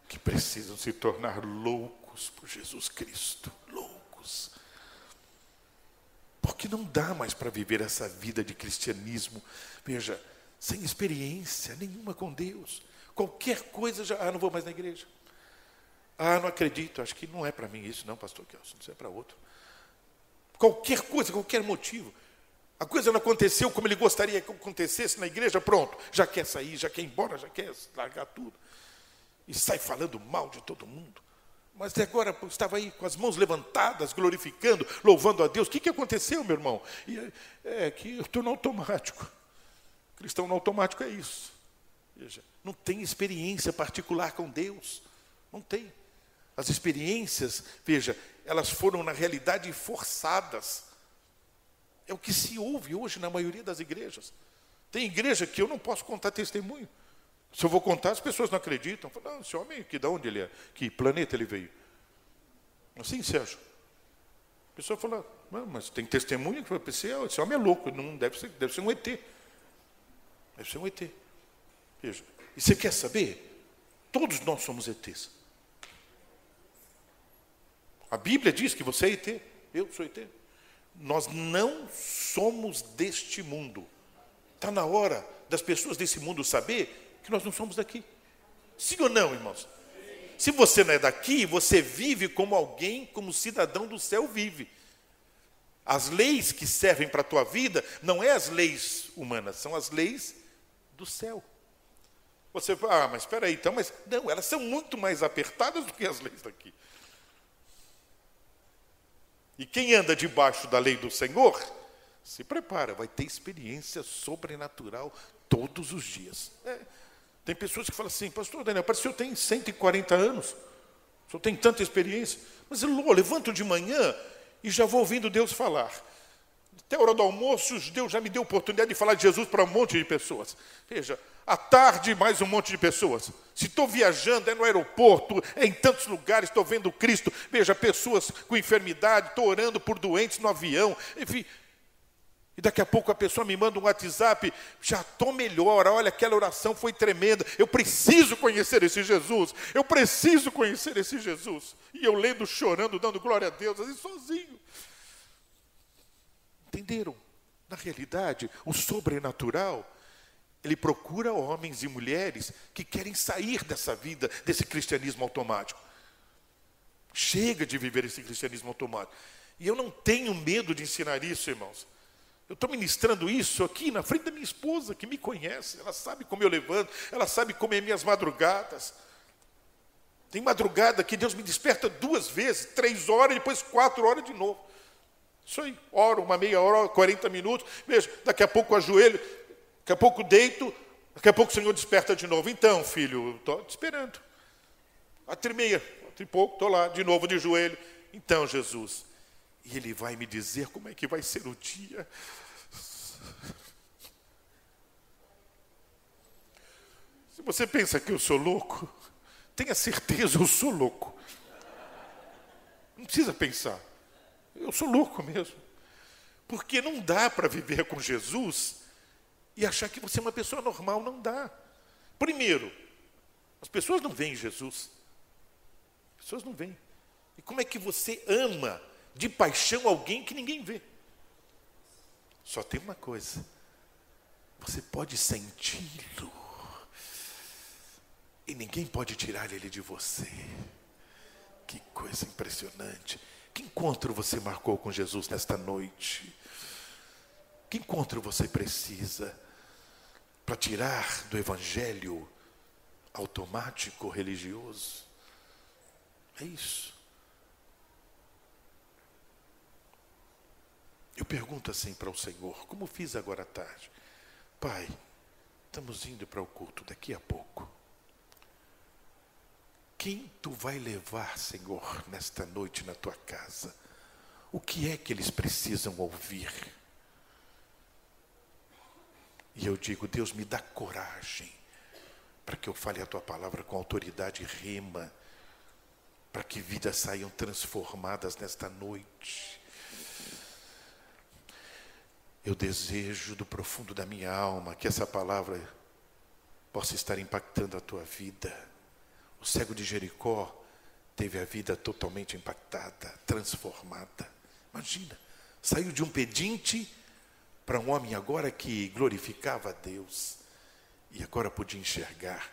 que precisam se tornar loucos por Jesus Cristo. Loucos. Porque não dá mais para viver essa vida de cristianismo, veja, sem experiência nenhuma com Deus. Qualquer coisa já. Ah, não vou mais na igreja. Ah, não acredito, acho que não é para mim isso, não, pastor Kelson, isso é para outro. Qualquer coisa, qualquer motivo. A coisa não aconteceu como ele gostaria que acontecesse na igreja, pronto, já quer sair, já quer ir embora, já quer largar tudo. E sai falando mal de todo mundo. Mas agora estava aí com as mãos levantadas, glorificando, louvando a Deus. O que, que aconteceu, meu irmão? E, é que eu estou no automático. Cristão no automático é isso. Veja, não tem experiência particular com Deus. Não tem. As experiências, veja, elas foram na realidade forçadas. É o que se ouve hoje na maioria das igrejas. Tem igreja que eu não posso contar testemunho. Se eu vou contar, as pessoas não acreditam. Falam, não, esse homem, que de onde ele é? Que planeta ele veio? Assim, Sérgio. A pessoa fala, mas tem testemunho que esse, esse homem é louco, não deve ser, deve ser um ET. Deve ser um ET. Veja. E você quer saber? Todos nós somos ETs. A Bíblia diz que você é ET. Eu sou ET. Nós não somos deste mundo. Está na hora das pessoas desse mundo saber que nós não somos daqui. Sim ou não, irmãos? Se você não é daqui, você vive como alguém, como cidadão do céu vive. As leis que servem para a tua vida não é as leis humanas, são as leis do céu. Você fala, ah, mas espera aí, então, mas não, elas são muito mais apertadas do que as leis daqui. E quem anda debaixo da lei do Senhor, se prepara, vai ter experiência sobrenatural todos os dias. É. Tem pessoas que falam assim, pastor Daniel, parece que eu tenho 140 anos. O senhor tem tanta experiência. Mas eu levanto de manhã e já vou ouvindo Deus falar. Até a hora do almoço, Deus já me deu oportunidade de falar de Jesus para um monte de pessoas. Veja, à tarde, mais um monte de pessoas. Se estou viajando, é no aeroporto, é em tantos lugares, estou vendo Cristo. Veja, pessoas com enfermidade, estou orando por doentes no avião. Enfim, e daqui a pouco a pessoa me manda um WhatsApp, já estou melhor, olha, aquela oração foi tremenda. Eu preciso conhecer esse Jesus, eu preciso conhecer esse Jesus. E eu lendo, chorando, dando glória a Deus, assim sozinho. Entenderam? Na realidade, o sobrenatural, ele procura homens e mulheres que querem sair dessa vida, desse cristianismo automático. Chega de viver esse cristianismo automático. E eu não tenho medo de ensinar isso, irmãos. Eu estou ministrando isso aqui na frente da minha esposa, que me conhece, ela sabe como eu levanto, ela sabe como é minhas madrugadas. Tem madrugada que Deus me desperta duas vezes, três horas, depois quatro horas de novo. Isso aí, oro uma meia hora, 40 minutos, veja, daqui a pouco ajoelho, daqui a pouco deito, daqui a pouco o Senhor desperta de novo. Então, filho, estou te esperando. Quatro e meia, quatro e pouco, estou lá, de novo de joelho. Então, Jesus, e Ele vai me dizer como é que vai ser o dia. Se você pensa que eu sou louco, tenha certeza, eu sou louco. Não precisa pensar. Eu sou louco mesmo. Porque não dá para viver com Jesus e achar que você é uma pessoa normal, não dá. Primeiro, as pessoas não veem Jesus. As pessoas não veem. E como é que você ama de paixão alguém que ninguém vê. Só tem uma coisa: você pode senti-lo, e ninguém pode tirar ele de você. Que coisa impressionante. Que encontro você marcou com Jesus nesta noite? Que encontro você precisa para tirar do evangelho automático religioso? É isso. Eu pergunto assim para o Senhor, como fiz agora à tarde. Pai, estamos indo para o culto daqui a pouco. Quem tu vai levar, Senhor, nesta noite na tua casa? O que é que eles precisam ouvir? E eu digo, Deus, me dá coragem para que eu fale a tua palavra com autoridade rema, para que vidas saiam transformadas nesta noite. Eu desejo do profundo da minha alma que essa palavra possa estar impactando a tua vida. O cego de Jericó teve a vida totalmente impactada, transformada. Imagina, saiu de um pedinte para um homem agora que glorificava a Deus e agora podia enxergar.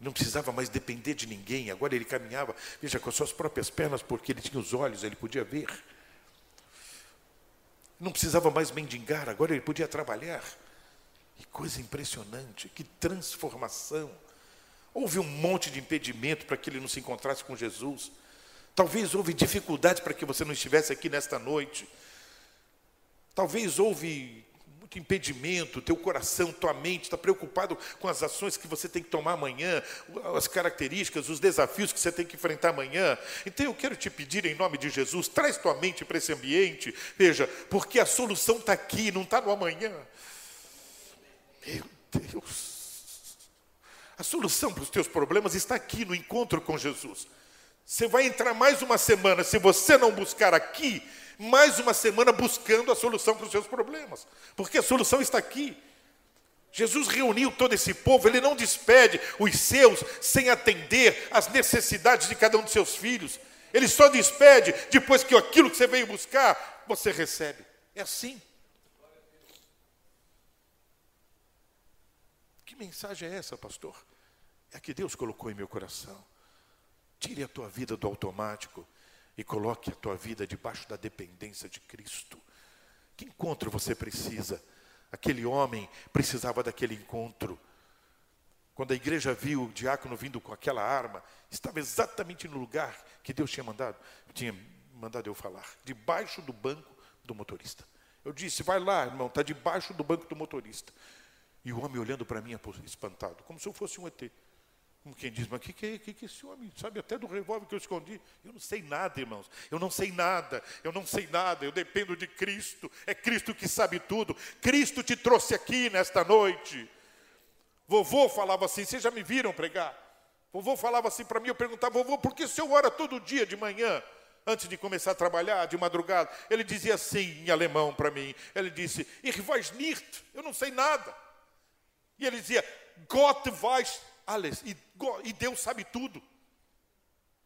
Não precisava mais depender de ninguém, agora ele caminhava, veja, com as suas próprias pernas, porque ele tinha os olhos, ele podia ver. Não precisava mais mendigar, agora ele podia trabalhar. Que coisa impressionante, que transformação. Houve um monte de impedimento para que ele não se encontrasse com Jesus. Talvez houve dificuldades para que você não estivesse aqui nesta noite. Talvez houve muito impedimento, teu coração, tua mente está preocupado com as ações que você tem que tomar amanhã, as características, os desafios que você tem que enfrentar amanhã. Então eu quero te pedir em nome de Jesus, traz tua mente para esse ambiente, veja, porque a solução está aqui, não está no amanhã. Meu Deus. A solução para os teus problemas está aqui no encontro com Jesus. Você vai entrar mais uma semana, se você não buscar aqui, mais uma semana buscando a solução para os seus problemas, porque a solução está aqui. Jesus reuniu todo esse povo, ele não despede os seus sem atender às necessidades de cada um de seus filhos. Ele só despede depois que aquilo que você veio buscar, você recebe. É assim. Que mensagem é essa, pastor? É a que Deus colocou em meu coração. Tire a tua vida do automático e coloque a tua vida debaixo da dependência de Cristo. Que encontro você precisa? Aquele homem precisava daquele encontro. Quando a igreja viu o diácono vindo com aquela arma, estava exatamente no lugar que Deus tinha mandado, tinha mandado eu falar, debaixo do banco do motorista. Eu disse: "Vai lá, irmão, está debaixo do banco do motorista". E o homem olhando para mim espantado, como se eu fosse um ET. Como quem diz, mas o que, que, que, que esse homem sabe até do revólver que eu escondi? Eu não sei nada, irmãos. Eu não sei nada. Eu não sei nada. Eu dependo de Cristo. É Cristo que sabe tudo. Cristo te trouxe aqui nesta noite. Vovô falava assim, vocês já me viram pregar? Vovô falava assim para mim, eu perguntava, vovô, por que o senhor ora todo dia de manhã? Antes de começar a trabalhar, de madrugada, ele dizia assim em alemão para mim. Ele disse, Ich weiß nicht, eu não sei nada. E ele dizia, Gott weiß alles, e, e Deus sabe tudo.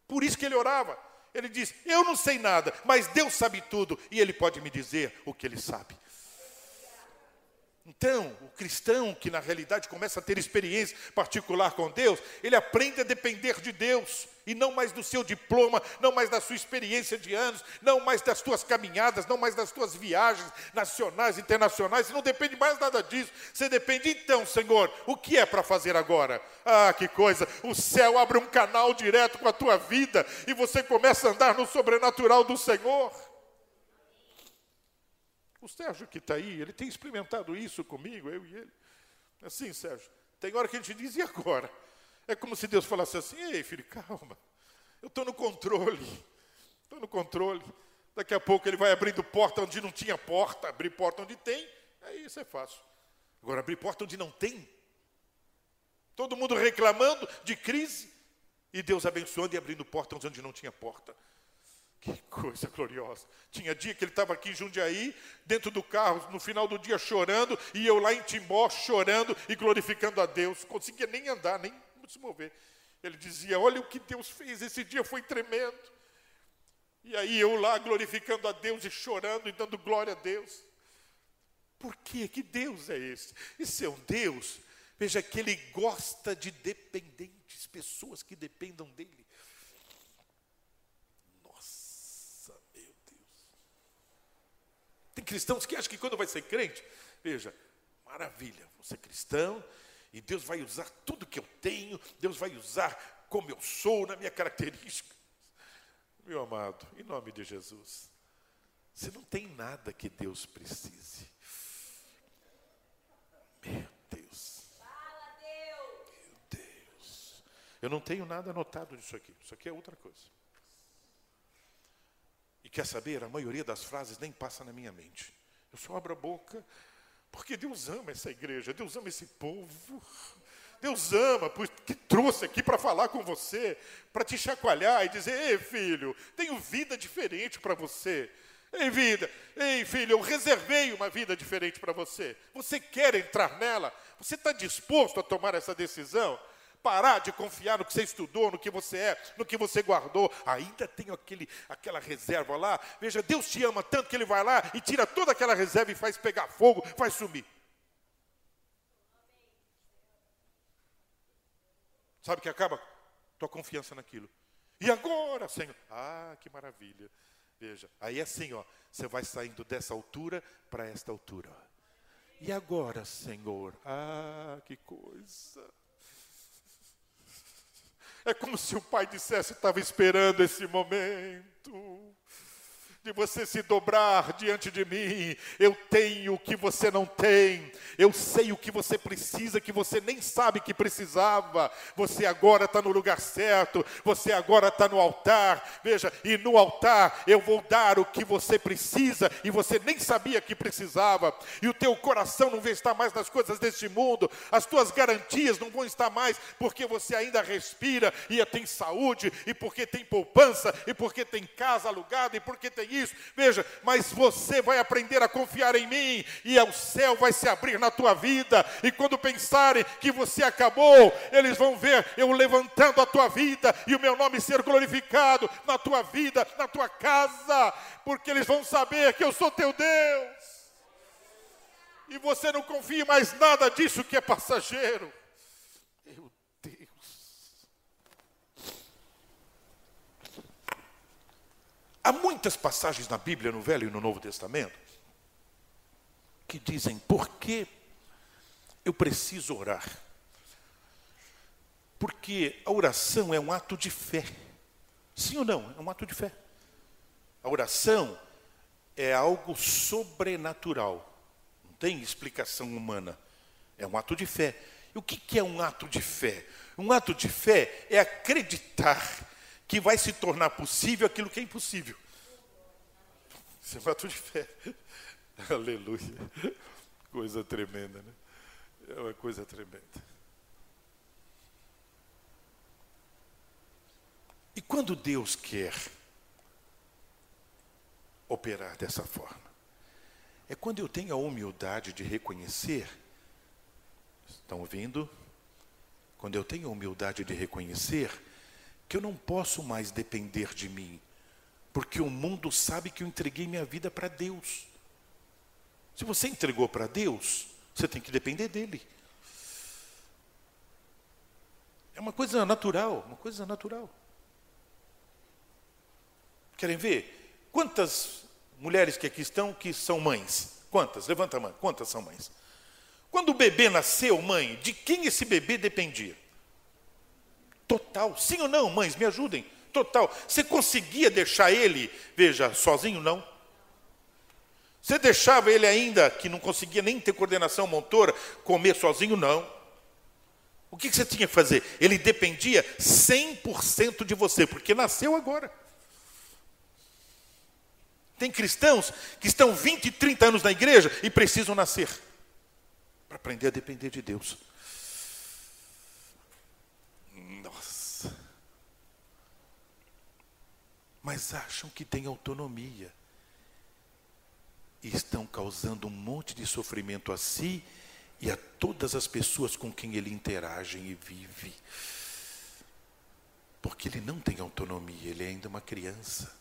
Por isso que ele orava. Ele diz: Eu não sei nada, mas Deus sabe tudo e Ele pode me dizer o que Ele sabe. Então, o cristão que na realidade começa a ter experiência particular com Deus, ele aprende a depender de Deus e não mais do seu diploma, não mais da sua experiência de anos, não mais das tuas caminhadas, não mais das tuas viagens nacionais, internacionais, não depende mais nada disso. Você depende então, Senhor, o que é para fazer agora? Ah, que coisa! O céu abre um canal direto com a tua vida e você começa a andar no sobrenatural do Senhor. O Sérgio que está aí, ele tem experimentado isso comigo, eu e ele. Assim, Sérgio, tem hora que a gente diz, e agora? É como se Deus falasse assim, ei filho, calma, eu estou no controle, estou no controle. Daqui a pouco ele vai abrindo porta onde não tinha porta, abrir porta onde tem, aí isso é fácil. Agora, abrir porta onde não tem. Todo mundo reclamando de crise, e Deus abençoando e abrindo porta onde não tinha porta. Que coisa gloriosa. Tinha dia que ele estava aqui em Jundiaí, dentro do carro, no final do dia chorando, e eu lá em Timbó chorando e glorificando a Deus. Conseguia nem andar, nem se mover. Ele dizia: Olha o que Deus fez, esse dia foi tremendo. E aí eu lá glorificando a Deus e chorando e dando glória a Deus. Por quê? Que Deus é esse? Esse é um Deus, veja que ele gosta de dependentes, pessoas que dependam dele. Tem cristãos que acham que quando vai ser crente, veja, maravilha, ser cristão e Deus vai usar tudo que eu tenho, Deus vai usar como eu sou, na minha característica. Meu amado, em nome de Jesus, você não tem nada que Deus precise. Meu Deus. Fala, Deus. Meu Deus. Eu não tenho nada anotado disso aqui. Isso aqui é outra coisa. Quer saber? A maioria das frases nem passa na minha mente. Eu só abro a boca porque Deus ama essa igreja, Deus ama esse povo. Deus ama, que trouxe aqui para falar com você, para te chacoalhar e dizer: Ei, filho, tenho vida diferente para você. Ei, vida, ei, filho, eu reservei uma vida diferente para você. Você quer entrar nela? Você está disposto a tomar essa decisão? Parar de confiar no que você estudou, no que você é, no que você guardou. Ainda tem aquele, aquela reserva lá. Veja, Deus te ama tanto que Ele vai lá e tira toda aquela reserva e faz pegar fogo, faz sumir. Sabe que acaba? Tua confiança naquilo. E agora, Senhor? Ah, que maravilha. Veja, aí é assim, ó, você vai saindo dessa altura para esta altura. E agora, Senhor? Ah, que coisa. É como se o pai dissesse: estava esperando esse momento de você se dobrar diante de mim. Eu tenho o que você não tem. Eu sei o que você precisa, que você nem sabe que precisava. Você agora está no lugar certo. Você agora está no altar. Veja, e no altar eu vou dar o que você precisa e você nem sabia que precisava. E o teu coração não vai estar mais nas coisas deste mundo. As tuas garantias não vão estar mais porque você ainda respira e tem saúde e porque tem poupança e porque tem casa alugada e porque tem isso. Veja, mas você vai aprender a confiar em mim e o céu vai se abrir na tua vida. E quando pensarem que você acabou, eles vão ver eu levantando a tua vida e o meu nome ser glorificado na tua vida, na tua casa, porque eles vão saber que eu sou teu Deus. E você não confia mais nada disso que é passageiro. Meu Deus. Há muitas passagens na Bíblia, no Velho e no Novo Testamento, que dizem por que eu preciso orar. Porque a oração é um ato de fé. Sim ou não? É um ato de fé. A oração é algo sobrenatural. Não tem explicação humana. É um ato de fé. E o que é um ato de fé? Um ato de fé é acreditar que vai se tornar possível aquilo que é impossível. Um ato de fé. <laughs> Aleluia. Coisa tremenda, né? É uma coisa tremenda. E quando Deus quer operar dessa forma? É quando eu tenho a humildade de reconhecer, estão ouvindo? Quando eu tenho a humildade de reconhecer que eu não posso mais depender de mim, porque o mundo sabe que eu entreguei minha vida para Deus. Se você entregou para Deus, você tem que depender dele. É uma coisa natural, uma coisa natural. Querem ver? Quantas mulheres que aqui estão que são mães? Quantas? Levanta a mão. Quantas são mães? Quando o bebê nasceu, mãe, de quem esse bebê dependia? Total. Sim ou não, mães? Me ajudem. Total. Você conseguia deixar ele, veja, sozinho? Não. Você deixava ele ainda, que não conseguia nem ter coordenação motora, comer sozinho? Não. O que você tinha que fazer? Ele dependia 100% de você, porque nasceu agora. Tem cristãos que estão 20, 30 anos na igreja e precisam nascer para aprender a depender de Deus. Nossa. Mas acham que têm autonomia e estão causando um monte de sofrimento a si e a todas as pessoas com quem ele interage e vive. Porque ele não tem autonomia, ele é ainda uma criança.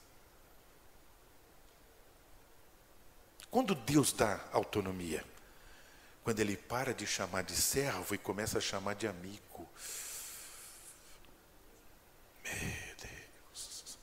Quando Deus dá autonomia? Quando ele para de chamar de servo e começa a chamar de amigo. Meu Deus.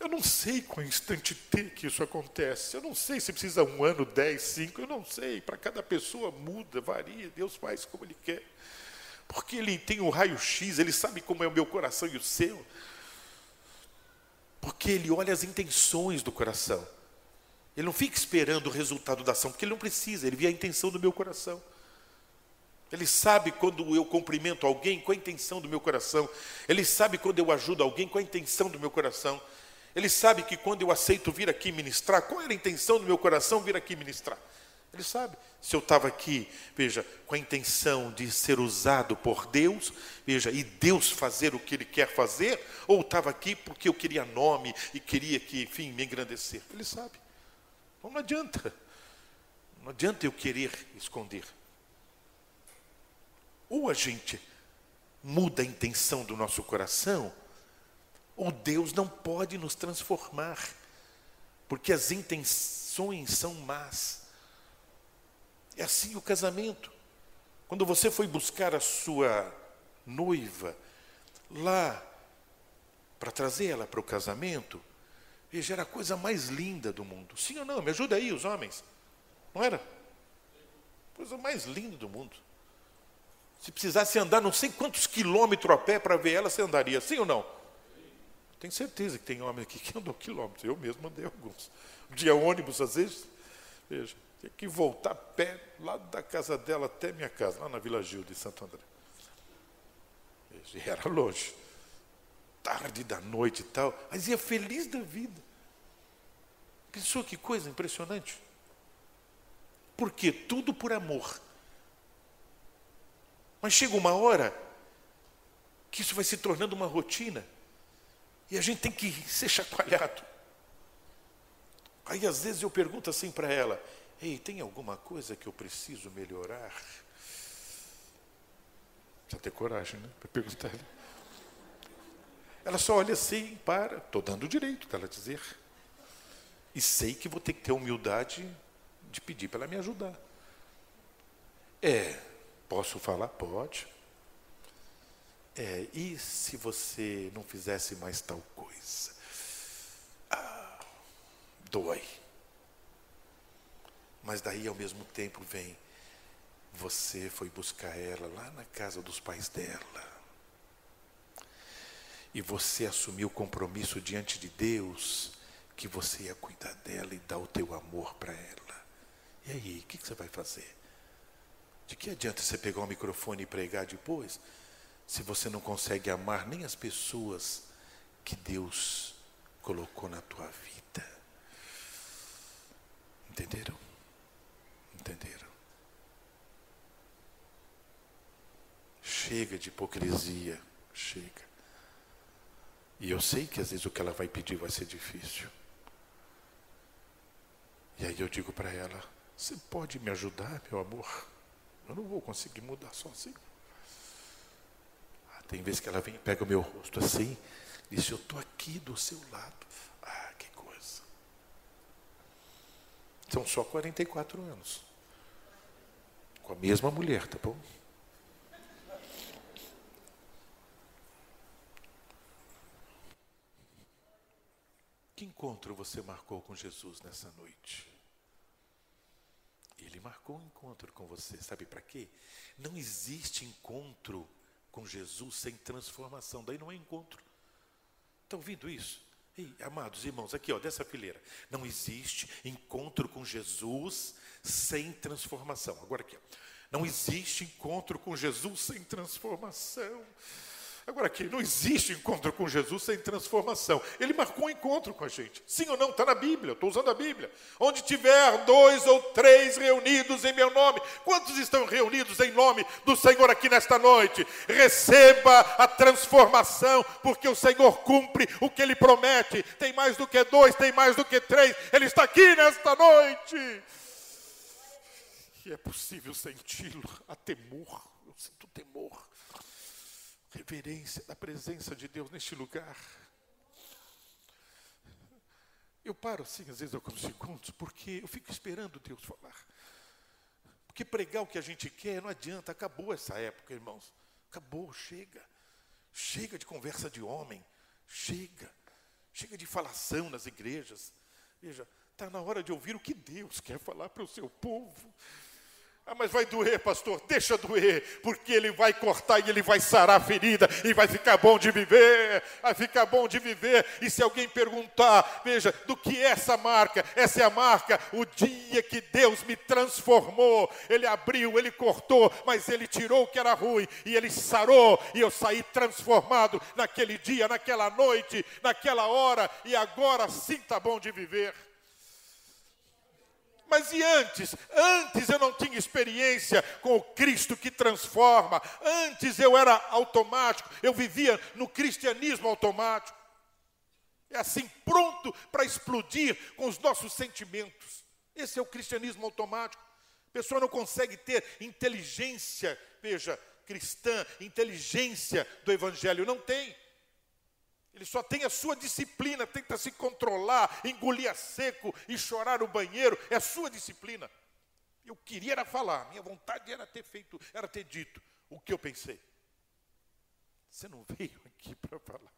Eu não sei qual instante T que isso acontece. Eu não sei se precisa um ano, dez, cinco. Eu não sei. Para cada pessoa muda, varia. Deus faz como Ele quer porque ele tem o raio-x, ele sabe como é o meu coração e o seu. Porque ele olha as intenções do coração. Ele não fica esperando o resultado da ação, porque ele não precisa, ele vê a intenção do meu coração. Ele sabe quando eu cumprimento alguém, qual a intenção do meu coração. Ele sabe quando eu ajudo alguém, qual a intenção do meu coração. Ele sabe que quando eu aceito vir aqui ministrar, qual era a intenção do meu coração vir aqui ministrar. Ele sabe. Se eu estava aqui, veja, com a intenção de ser usado por Deus, veja, e Deus fazer o que Ele quer fazer, ou estava aqui porque eu queria nome e queria que, enfim, me engrandecer. Ele sabe. Então não adianta. Não adianta eu querer esconder. Ou a gente muda a intenção do nosso coração, ou Deus não pode nos transformar, porque as intenções são más. É assim o casamento. Quando você foi buscar a sua noiva lá para trazer ela para o casamento, veja, era a coisa mais linda do mundo. Sim ou não? Me ajuda aí, os homens. Não era? Coisa mais linda do mundo. Se precisasse andar não sei quantos quilômetros a pé para ver ela, você andaria, sim ou não? Tenho certeza que tem homem aqui que andou quilômetros. Eu mesmo andei alguns. Dia ônibus, às vezes. Veja. Tinha que voltar a pé, lá da casa dela até minha casa, lá na Vila Gil de Santo André. E era longe. Tarde da noite e tal, mas ia feliz da vida. Pensou que coisa impressionante? Porque tudo por amor. Mas chega uma hora que isso vai se tornando uma rotina. E a gente tem que ser chacoalhado. Aí às vezes eu pergunto assim para ela: Ei, tem alguma coisa que eu preciso melhorar? Precisa ter coragem, né? Para perguntar. Ela só olha assim, para, estou dando o direito dela dizer. E sei que vou ter que ter humildade de pedir para ela me ajudar. É, posso falar? Pode. É, e se você não fizesse mais tal coisa? Ah, dói. Mas daí ao mesmo tempo vem, você foi buscar ela lá na casa dos pais dela. E você assumiu o compromisso diante de Deus que você ia cuidar dela e dar o teu amor para ela. E aí, o que, que você vai fazer? De que adianta você pegar o microfone e pregar depois, se você não consegue amar nem as pessoas que Deus colocou na tua vida? Entenderam? Entenderam? Chega de hipocrisia, chega. E eu sei que às vezes o que ela vai pedir vai ser difícil. E aí eu digo para ela: Você pode me ajudar, meu amor? Eu não vou conseguir mudar sozinho. Ah, tem vezes que ela vem e pega o meu rosto assim, diz: Eu estou aqui do seu lado. Ah, que coisa. São só 44 anos. Com a mesma mulher, tá bom? Que encontro você marcou com Jesus nessa noite? Ele marcou um encontro com você, sabe para quê? Não existe encontro com Jesus sem transformação, daí não é encontro. Está ouvindo isso? Ei, amados irmãos, aqui ó, dessa fileira. Não existe encontro com Jesus sem transformação. Agora aqui, ó. não existe encontro com Jesus sem transformação. Agora aqui, não existe encontro com Jesus sem transformação. Ele marcou um encontro com a gente. Sim ou não? Está na Bíblia, estou usando a Bíblia. Onde tiver dois ou três reunidos em meu nome. Quantos estão reunidos em nome do Senhor aqui nesta noite? Receba a transformação, porque o Senhor cumpre o que Ele promete. Tem mais do que dois, tem mais do que três. Ele está aqui nesta noite. E é possível senti-lo, a temor. Eu sinto temor reverência da presença de Deus neste lugar. Eu paro assim, às vezes, alguns segundos, porque eu fico esperando Deus falar. Porque pregar o que a gente quer não adianta, acabou essa época, irmãos. Acabou, chega. Chega de conversa de homem, chega. Chega de falação nas igrejas. Veja, está na hora de ouvir o que Deus quer falar para o seu povo. Ah, mas vai doer, pastor. Deixa doer, porque ele vai cortar e ele vai sarar a ferida e vai ficar bom de viver. Vai ficar bom de viver. E se alguém perguntar, veja, do que é essa marca? Essa é a marca, o dia que Deus me transformou. Ele abriu, ele cortou, mas ele tirou o que era ruim e ele sarou. E eu saí transformado naquele dia, naquela noite, naquela hora. E agora sim está bom de viver. Mas e antes? Antes eu não tinha experiência com o Cristo que transforma. Antes eu era automático, eu vivia no cristianismo automático. É assim, pronto para explodir com os nossos sentimentos. Esse é o cristianismo automático. A pessoa não consegue ter inteligência, veja, cristã, inteligência do evangelho. Não tem. Ele só tem a sua disciplina, tenta se controlar, engolir a seco e chorar no banheiro, é a sua disciplina. Eu queria era falar, minha vontade era ter feito, era ter dito o que eu pensei. Você não veio aqui <laughs> para falar.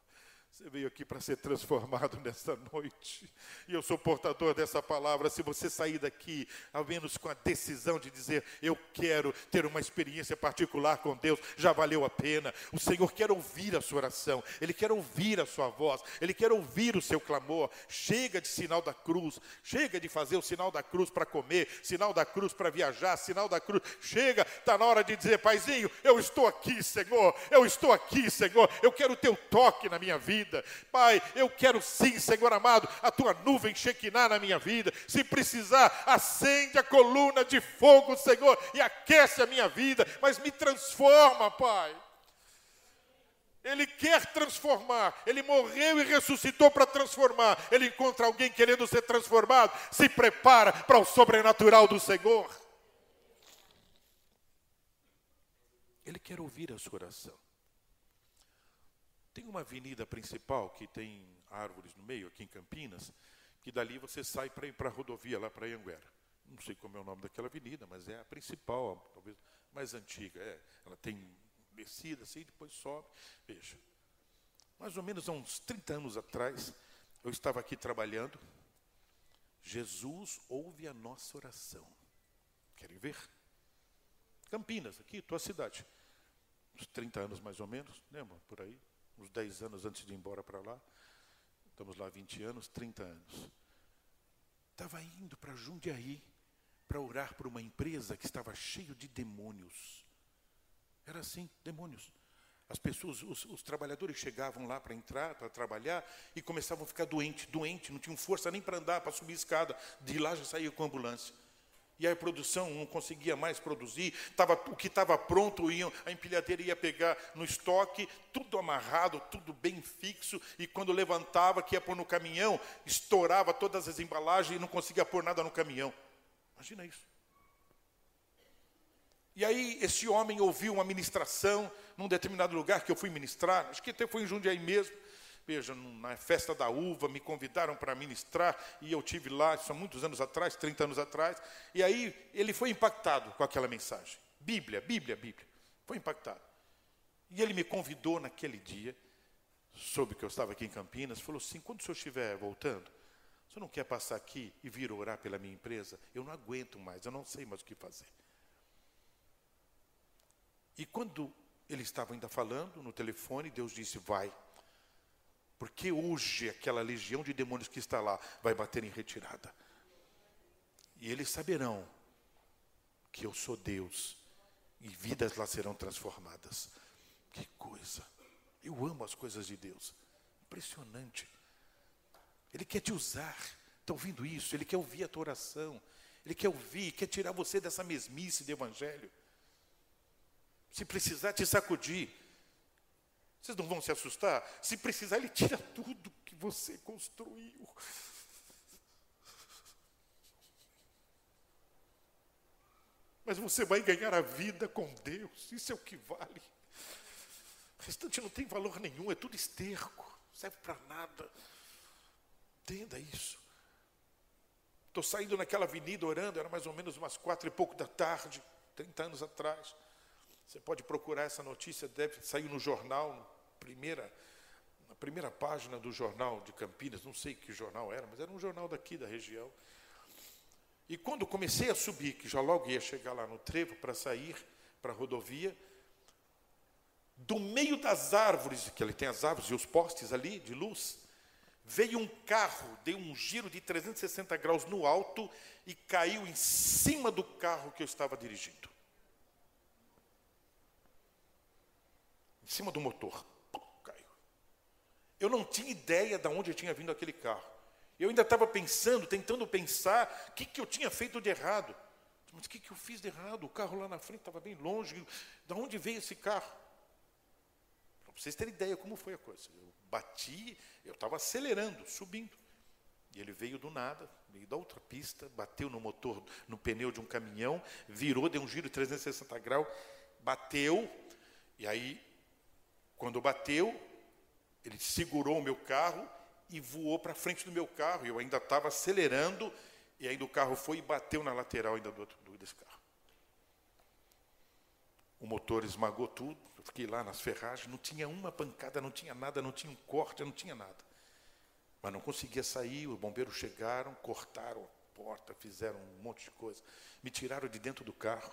Você veio aqui para ser transformado <laughs> nesta noite. E eu sou portador dessa palavra. Se você sair daqui, ao menos com a decisão de dizer, eu quero ter uma experiência particular com Deus, já valeu a pena. O Senhor quer ouvir a sua oração, Ele quer ouvir a sua voz, Ele quer ouvir o seu clamor. Chega de sinal da cruz, chega de fazer o sinal da cruz para comer, sinal da cruz para viajar, sinal da cruz. Chega, está na hora de dizer, Paizinho, eu estou aqui, Senhor, eu estou aqui, Senhor, eu quero o teu toque na minha vida vida. Pai, eu quero sim, Senhor amado, a tua nuvem chequinar na minha vida. Se precisar, acende a coluna de fogo, Senhor, e aquece a minha vida, mas me transforma, Pai. Ele quer transformar, ele morreu e ressuscitou para transformar. Ele encontra alguém querendo ser transformado, se prepara para o sobrenatural do Senhor. Ele quer ouvir a sua oração. Tem uma avenida principal que tem árvores no meio, aqui em Campinas, que dali você sai para ir para a rodovia, lá para Anguera. Não sei como é o nome daquela avenida, mas é a principal, talvez mais antiga. É, ela tem descida assim, depois sobe. Veja, mais ou menos há uns 30 anos atrás, eu estava aqui trabalhando. Jesus ouve a nossa oração. Querem ver? Campinas, aqui, tua cidade. Uns 30 anos mais ou menos, lembra? Por aí uns 10 anos antes de ir embora para lá. estamos lá 20 anos, 30 anos. Estava indo para Jundiaí para orar por uma empresa que estava cheio de demônios. Era assim, demônios. As pessoas, os, os trabalhadores chegavam lá para entrar, para trabalhar, e começavam a ficar doentes, doentes, não tinham força nem para andar, para subir escada. De lá já saía com ambulância e a produção não conseguia mais produzir, tava, o que estava pronto, iam, a empilhadeira ia pegar no estoque, tudo amarrado, tudo bem fixo, e quando levantava, que ia pôr no caminhão, estourava todas as embalagens e não conseguia pôr nada no caminhão. Imagina isso. E aí esse homem ouviu uma ministração num determinado lugar que eu fui ministrar, acho que até foi em Jundiaí mesmo, Veja, na festa da uva, me convidaram para ministrar, e eu tive lá, isso há muitos anos atrás, 30 anos atrás, e aí ele foi impactado com aquela mensagem. Bíblia, Bíblia, Bíblia. Foi impactado. E ele me convidou naquele dia, soube que eu estava aqui em Campinas, falou assim: quando o senhor estiver voltando, o senhor não quer passar aqui e vir orar pela minha empresa? Eu não aguento mais, eu não sei mais o que fazer. E quando ele estava ainda falando no telefone, Deus disse: vai. Porque hoje aquela legião de demônios que está lá vai bater em retirada. E eles saberão que eu sou Deus e vidas lá serão transformadas. Que coisa! Eu amo as coisas de Deus. Impressionante. Ele quer te usar. Está ouvindo isso? Ele quer ouvir a tua oração. Ele quer ouvir, quer tirar você dessa mesmice de evangelho. Se precisar te sacudir, vocês não vão se assustar? Se precisar, ele tira tudo que você construiu. Mas você vai ganhar a vida com Deus, isso é o que vale. O restante não tem valor nenhum, é tudo esterco, serve para nada. Entenda isso. Estou saindo naquela avenida orando, era mais ou menos umas quatro e pouco da tarde, 30 anos atrás. Você pode procurar essa notícia, deve sair no jornal, na primeira, na primeira página do jornal de Campinas, não sei que jornal era, mas era um jornal daqui da região. E quando comecei a subir, que já logo ia chegar lá no trevo para sair para a rodovia, do meio das árvores, que ali tem as árvores e os postes ali de luz, veio um carro, deu um giro de 360 graus no alto e caiu em cima do carro que eu estava dirigindo. Em cima do motor. caiu. Eu não tinha ideia de onde tinha vindo aquele carro. Eu ainda estava pensando, tentando pensar, o que, que eu tinha feito de errado. Mas o que, que eu fiz de errado? O carro lá na frente estava bem longe. De onde veio esse carro? Para vocês terem ideia como foi a coisa. Eu bati, eu estava acelerando, subindo. E ele veio do nada, veio da outra pista, bateu no motor, no pneu de um caminhão, virou, deu um giro de 360 graus, bateu, e aí quando bateu, ele segurou o meu carro e voou para frente do meu carro. Eu ainda estava acelerando e ainda o carro foi e bateu na lateral ainda do outro do, desse carro. O motor esmagou tudo. Eu fiquei lá nas ferragens, não tinha uma pancada, não tinha nada, não tinha um corte, não tinha nada. Mas não conseguia sair, os bombeiros chegaram, cortaram a porta, fizeram um monte de coisa. Me tiraram de dentro do carro.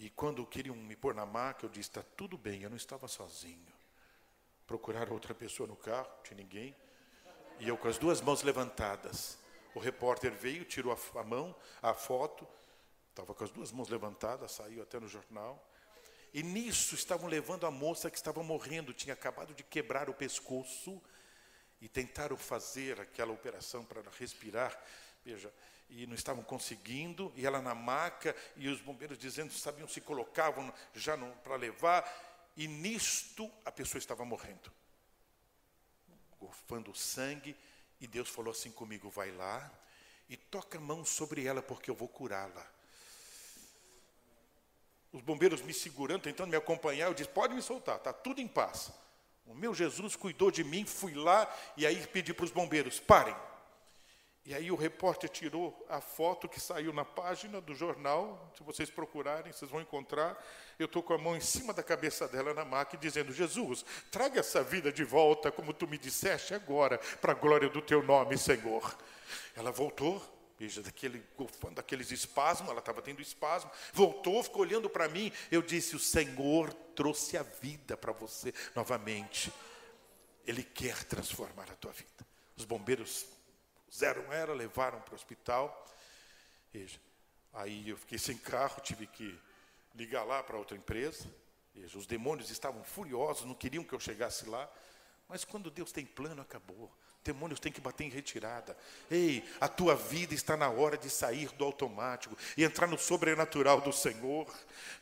E quando queriam me pôr na maca, eu disse: está tudo bem, eu não estava sozinho. Procuraram outra pessoa no carro, não tinha ninguém. E eu com as duas mãos levantadas. O repórter veio, tirou a, a mão, a foto, estava com as duas mãos levantadas, saiu até no jornal. E nisso estavam levando a moça que estava morrendo, tinha acabado de quebrar o pescoço e tentaram fazer aquela operação para respirar. Veja, e não estavam conseguindo, e ela na maca, e os bombeiros dizendo, sabiam se colocavam já para levar, e nisto a pessoa estava morrendo, golfando sangue, e Deus falou assim comigo: vai lá e toca a mão sobre ela, porque eu vou curá-la. Os bombeiros me segurando, tentando me acompanhar, eu disse: pode me soltar, está tudo em paz. O meu Jesus cuidou de mim, fui lá e aí pedi para os bombeiros: parem. E aí o repórter tirou a foto que saiu na página do jornal, se vocês procurarem, vocês vão encontrar. Eu estou com a mão em cima da cabeça dela na maca dizendo: Jesus, traga essa vida de volta, como tu me disseste agora, para a glória do teu nome, Senhor. Ela voltou, veja, daquele, daqueles espasmos, ela estava tendo espasmo, voltou, ficou olhando para mim. Eu disse: O Senhor trouxe a vida para você novamente. Ele quer transformar a tua vida. Os bombeiros puseram ela, levaram para o hospital. Veja, aí eu fiquei sem carro, tive que ligar lá para outra empresa. Veja, os demônios estavam furiosos, não queriam que eu chegasse lá. Mas quando Deus tem plano, acabou. Demônios têm que bater em retirada. Ei, a tua vida está na hora de sair do automático e entrar no sobrenatural do Senhor.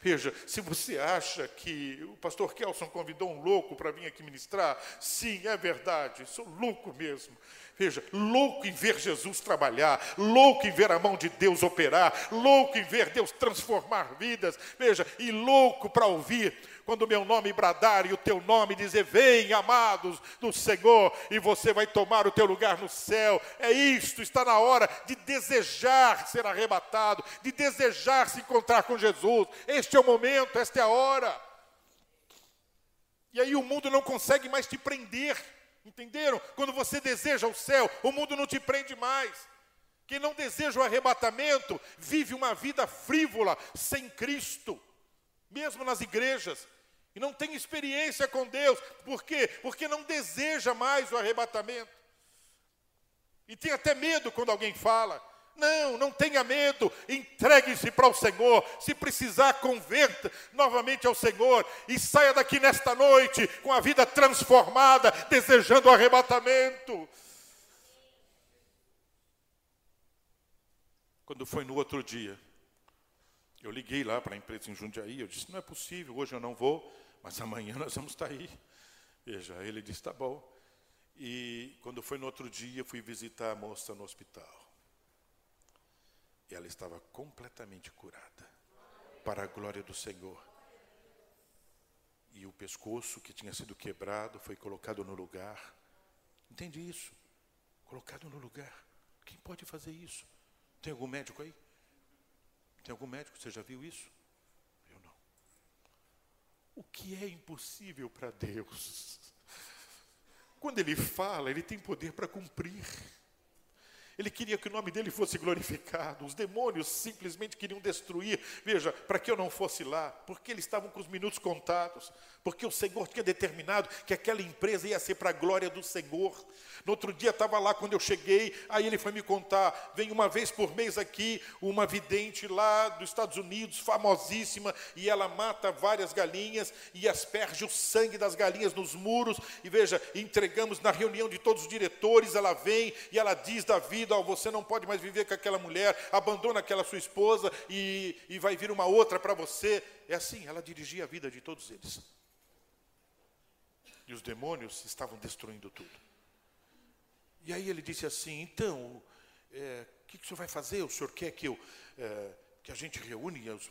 Veja, se você acha que o pastor Kelson convidou um louco para vir aqui ministrar, sim, é verdade, sou louco mesmo. Veja, louco em ver Jesus trabalhar, louco em ver a mão de Deus operar, louco em ver Deus transformar vidas. Veja, e louco para ouvir quando o meu nome bradar e o teu nome dizer: Vem, amados do Senhor, e você vai tomar o teu lugar no céu. É isto, está na hora de desejar ser arrebatado, de desejar se encontrar com Jesus. Este é o momento, esta é a hora. E aí o mundo não consegue mais te prender. Entenderam? Quando você deseja o céu, o mundo não te prende mais. Quem não deseja o arrebatamento vive uma vida frívola, sem Cristo, mesmo nas igrejas, e não tem experiência com Deus. Por quê? Porque não deseja mais o arrebatamento. E tem até medo quando alguém fala. Não, não tenha medo, entregue-se para o Senhor. Se precisar, converta novamente ao Senhor e saia daqui nesta noite com a vida transformada, desejando o arrebatamento. Quando foi no outro dia, eu liguei lá para a empresa em Jundiaí, eu disse: não é possível, hoje eu não vou, mas amanhã nós vamos estar aí. Veja, ele disse: tá bom. E quando foi no outro dia, fui visitar a moça no hospital. E ela estava completamente curada, para a glória do Senhor. E o pescoço que tinha sido quebrado foi colocado no lugar. Entende isso? Colocado no lugar. Quem pode fazer isso? Tem algum médico aí? Tem algum médico? Você já viu isso? O que é impossível para Deus? Quando Ele fala, Ele tem poder para cumprir. Ele queria que o nome dele fosse glorificado. Os demônios simplesmente queriam destruir. Veja, para que eu não fosse lá, porque eles estavam com os minutos contados, porque o Senhor tinha determinado que aquela empresa ia ser para a glória do Senhor. No outro dia estava lá quando eu cheguei, aí ele foi me contar: vem uma vez por mês aqui uma vidente lá dos Estados Unidos, famosíssima, e ela mata várias galinhas e asperge o sangue das galinhas nos muros. E veja, entregamos na reunião de todos os diretores, ela vem e ela diz da vida ó, você não pode mais viver com aquela mulher, abandona aquela sua esposa e, e vai vir uma outra para você. É assim, ela dirigia a vida de todos eles. E os demônios estavam destruindo tudo. E aí ele disse assim: então, o é, que, que o senhor vai fazer? O senhor quer que eu. É, que a gente reúne os,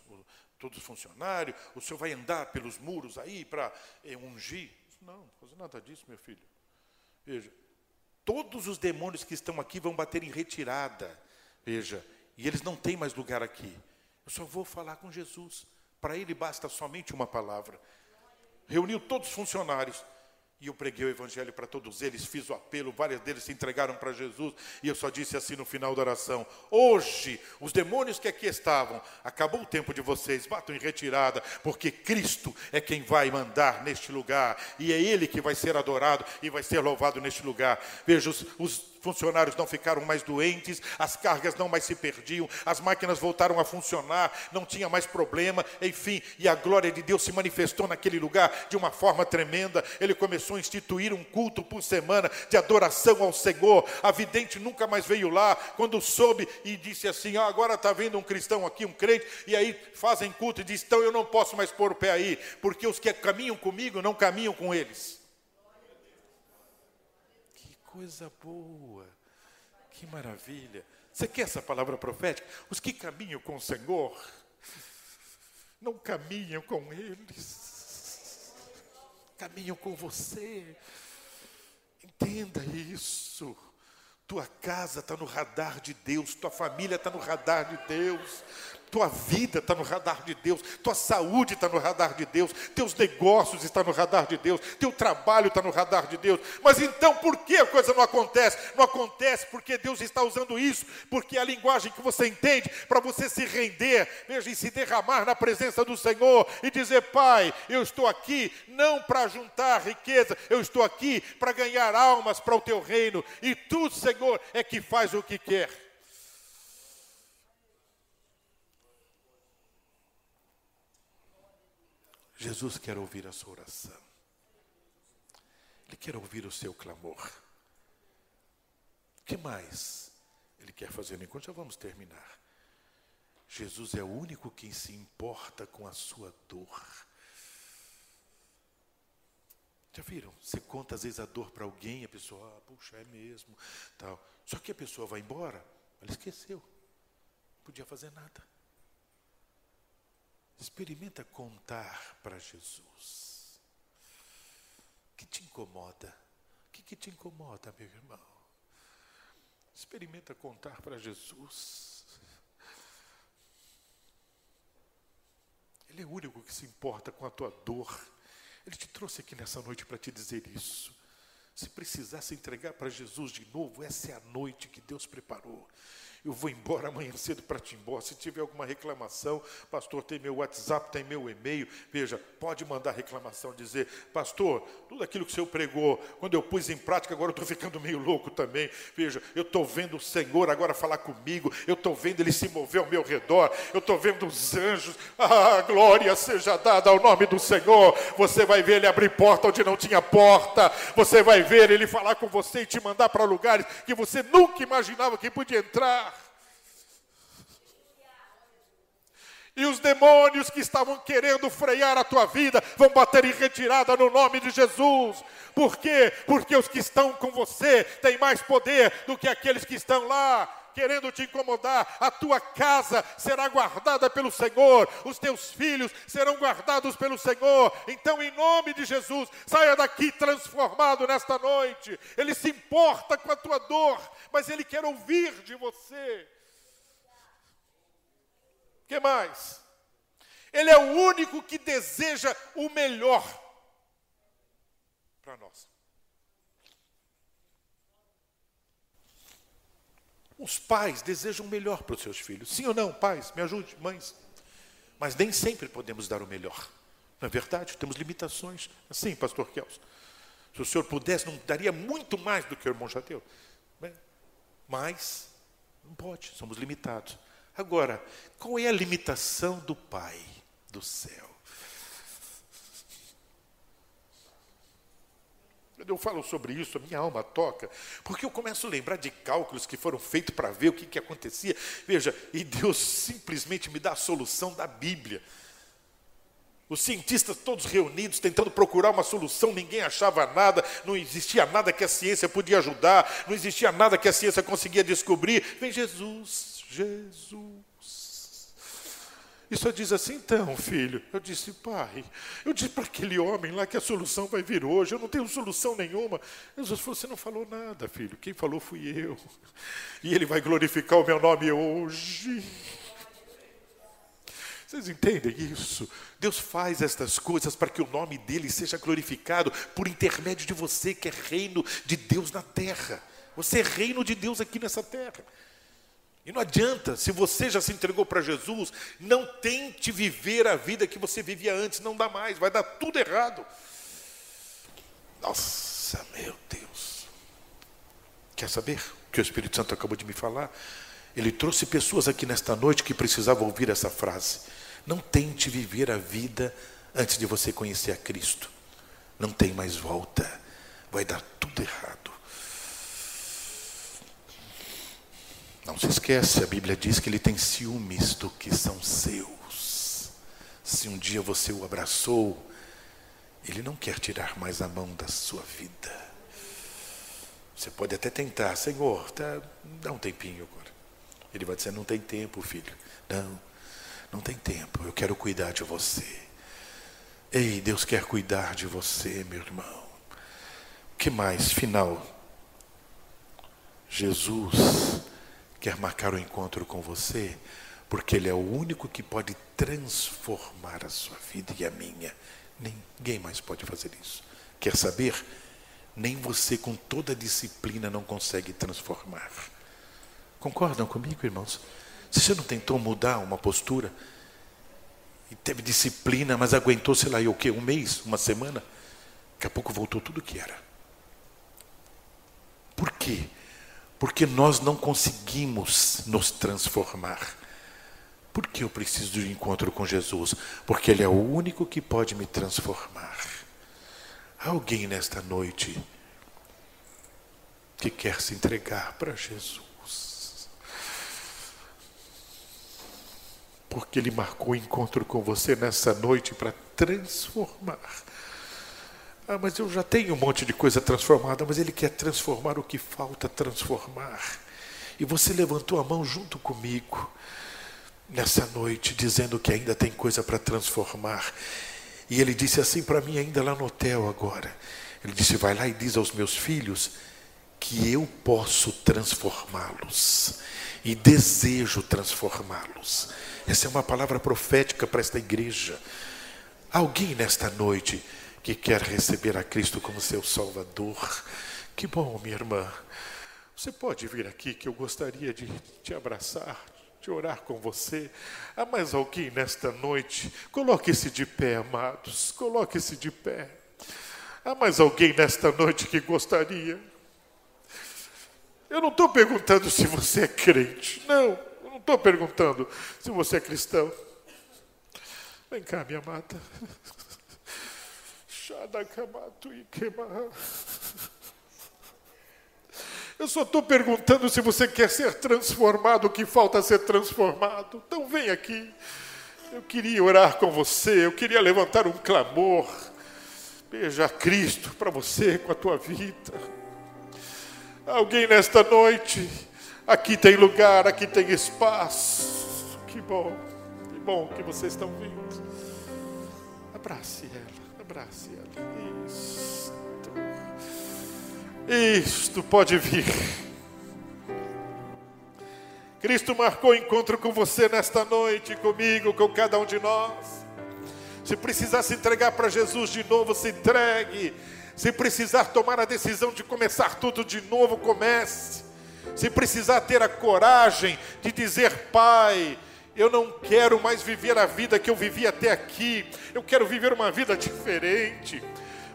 todos os funcionários, o senhor vai andar pelos muros aí para é, ungir? Não, não fazer nada disso, meu filho. Veja, Todos os demônios que estão aqui vão bater em retirada. Veja, e eles não têm mais lugar aqui. Eu só vou falar com Jesus. Para ele basta somente uma palavra. Reuniu todos os funcionários. E eu preguei o evangelho para todos eles, fiz o apelo, vários deles se entregaram para Jesus, e eu só disse assim no final da oração: Hoje, os demônios que aqui estavam, acabou o tempo de vocês, batam em retirada, porque Cristo é quem vai mandar neste lugar, e é Ele que vai ser adorado e vai ser louvado neste lugar. Veja, os, os funcionários não ficaram mais doentes, as cargas não mais se perdiam, as máquinas voltaram a funcionar, não tinha mais problema, enfim, e a glória de Deus se manifestou naquele lugar de uma forma tremenda. Ele começou a instituir um culto por semana de adoração ao Senhor. A vidente nunca mais veio lá, quando soube e disse assim: ah, agora está vendo um cristão aqui, um crente, e aí fazem culto e diz: então eu não posso mais pôr o pé aí, porque os que caminham comigo não caminham com eles coisa boa. Que maravilha. Você quer essa palavra profética? Os que caminham com o Senhor não caminham com eles, caminham com você. Entenda isso. Tua casa está no radar de Deus, tua família está no radar de Deus, tua vida está no radar de Deus, tua saúde está no radar de Deus, teus negócios estão no radar de Deus, teu trabalho está no radar de Deus. Mas então por que a coisa não acontece? Não acontece porque Deus está usando isso, porque é a linguagem que você entende para você se render, veja, e se derramar na presença do Senhor e dizer: Pai, eu estou aqui não para juntar riqueza, eu estou aqui para ganhar almas para o teu reino, e tu, Senhor, é que faz o que quer. Jesus quer ouvir a sua oração. Ele quer ouvir o seu clamor. O que mais ele quer fazer? Enquanto já vamos terminar. Jesus é o único que se importa com a sua dor. Já viram? Você conta às vezes a dor para alguém, a pessoa, ah, puxa, é mesmo, tal. Só que a pessoa vai embora, ela esqueceu. Não podia fazer nada. Experimenta contar para Jesus. O que te incomoda? O que, que te incomoda, meu irmão? Experimenta contar para Jesus. Ele é o único que se importa com a tua dor. Ele te trouxe aqui nessa noite para te dizer isso. Se precisar se entregar para Jesus de novo, essa é a noite que Deus preparou. Eu vou embora amanhã cedo para Timbó. Se tiver alguma reclamação, pastor, tem meu WhatsApp, tem meu e-mail. Veja, pode mandar reclamação, dizer, pastor, tudo aquilo que o senhor pregou, quando eu pus em prática, agora eu estou ficando meio louco também. Veja, eu estou vendo o Senhor agora falar comigo, eu estou vendo Ele se mover ao meu redor, eu estou vendo os anjos. Ah, glória seja dada ao nome do Senhor. Você vai ver Ele abrir porta onde não tinha porta. Você vai ver Ele falar com você e te mandar para lugares que você nunca imaginava que podia entrar. E os demônios que estavam querendo frear a tua vida vão bater em retirada no nome de Jesus. Por quê? Porque os que estão com você têm mais poder do que aqueles que estão lá querendo te incomodar. A tua casa será guardada pelo Senhor, os teus filhos serão guardados pelo Senhor. Então, em nome de Jesus, saia daqui transformado nesta noite. Ele se importa com a tua dor, mas ele quer ouvir de você que mais? Ele é o único que deseja o melhor para nós. Os pais desejam o melhor para os seus filhos. Sim ou não, pais? Me ajude, mães. Mas nem sempre podemos dar o melhor. Não é verdade? Temos limitações. Sim, pastor Kelso. Se o senhor pudesse, não daria muito mais do que o irmão já deu. Mas não pode, somos limitados. Agora, qual é a limitação do Pai do céu? Quando eu falo sobre isso, a minha alma toca, porque eu começo a lembrar de cálculos que foram feitos para ver o que, que acontecia. Veja, e Deus simplesmente me dá a solução da Bíblia. Os cientistas todos reunidos, tentando procurar uma solução, ninguém achava nada, não existia nada que a ciência podia ajudar, não existia nada que a ciência conseguia descobrir. Vem Jesus, Jesus. E só diz assim, então, filho. Eu disse, pai, eu disse para aquele homem lá que a solução vai vir hoje, eu não tenho solução nenhuma. Jesus falou, você não falou nada, filho, quem falou fui eu. E ele vai glorificar o meu nome hoje. Vocês entendem isso? Deus faz estas coisas para que o nome dele seja glorificado por intermédio de você, que é reino de Deus na terra. Você é reino de Deus aqui nessa terra. E não adianta, se você já se entregou para Jesus, não tente viver a vida que você vivia antes, não dá mais, vai dar tudo errado. Nossa, meu Deus. Quer saber o que o Espírito Santo acabou de me falar? Ele trouxe pessoas aqui nesta noite que precisavam ouvir essa frase. Não tente viver a vida antes de você conhecer a Cristo. Não tem mais volta. Vai dar tudo errado. Não se esquece, a Bíblia diz que ele tem ciúmes do que são seus. Se um dia você o abraçou, ele não quer tirar mais a mão da sua vida. Você pode até tentar, Senhor, tá, dá um tempinho agora. Ele vai dizer: Não tem tempo, filho. Não, não tem tempo. Eu quero cuidar de você. Ei, Deus quer cuidar de você, meu irmão. O que mais? Final. Jesus quer marcar o um encontro com você porque Ele é o único que pode transformar a sua vida e a minha. Ninguém mais pode fazer isso. Quer saber? Nem você, com toda a disciplina, não consegue transformar. Concordam comigo, irmãos? Se você não tentou mudar uma postura, e teve disciplina, mas aguentou, sei lá, o quê? Um mês, uma semana, daqui a pouco voltou tudo o que era. Por quê? Porque nós não conseguimos nos transformar. Por que eu preciso de um encontro com Jesus? Porque Ele é o único que pode me transformar. Há alguém nesta noite que quer se entregar para Jesus. Porque Ele marcou o encontro com você nessa noite para transformar. Ah, mas eu já tenho um monte de coisa transformada, mas Ele quer transformar o que falta transformar. E você levantou a mão junto comigo nessa noite, dizendo que ainda tem coisa para transformar. E ele disse assim para mim, ainda lá no hotel agora. Ele disse: Vai lá e diz aos meus filhos que eu posso transformá-los e desejo transformá-los. Essa é uma palavra profética para esta igreja. Alguém nesta noite que quer receber a Cristo como seu Salvador. Que bom, minha irmã. Você pode vir aqui que eu gostaria de te abraçar, de orar com você. Há mais alguém nesta noite? Coloque-se de pé, amados. Coloque-se de pé. Há mais alguém nesta noite que gostaria? Eu não estou perguntando se você é crente. Não, eu não estou perguntando se você é cristão. Vem cá, minha amada. Eu só estou perguntando se você quer ser transformado, o que falta ser transformado. Então vem aqui. Eu queria orar com você, eu queria levantar um clamor. Beija Cristo para você com a tua vida. Alguém nesta noite, aqui tem lugar, aqui tem espaço. Que bom, que bom que vocês estão vindo. Abrace abrace ela. Isso. Isto pode vir. Cristo marcou encontro com você nesta noite, comigo, com cada um de nós. Se precisar se entregar para Jesus de novo, se entregue. Se precisar tomar a decisão de começar tudo de novo, comece. Se precisar ter a coragem de dizer, Pai, eu não quero mais viver a vida que eu vivi até aqui, eu quero viver uma vida diferente.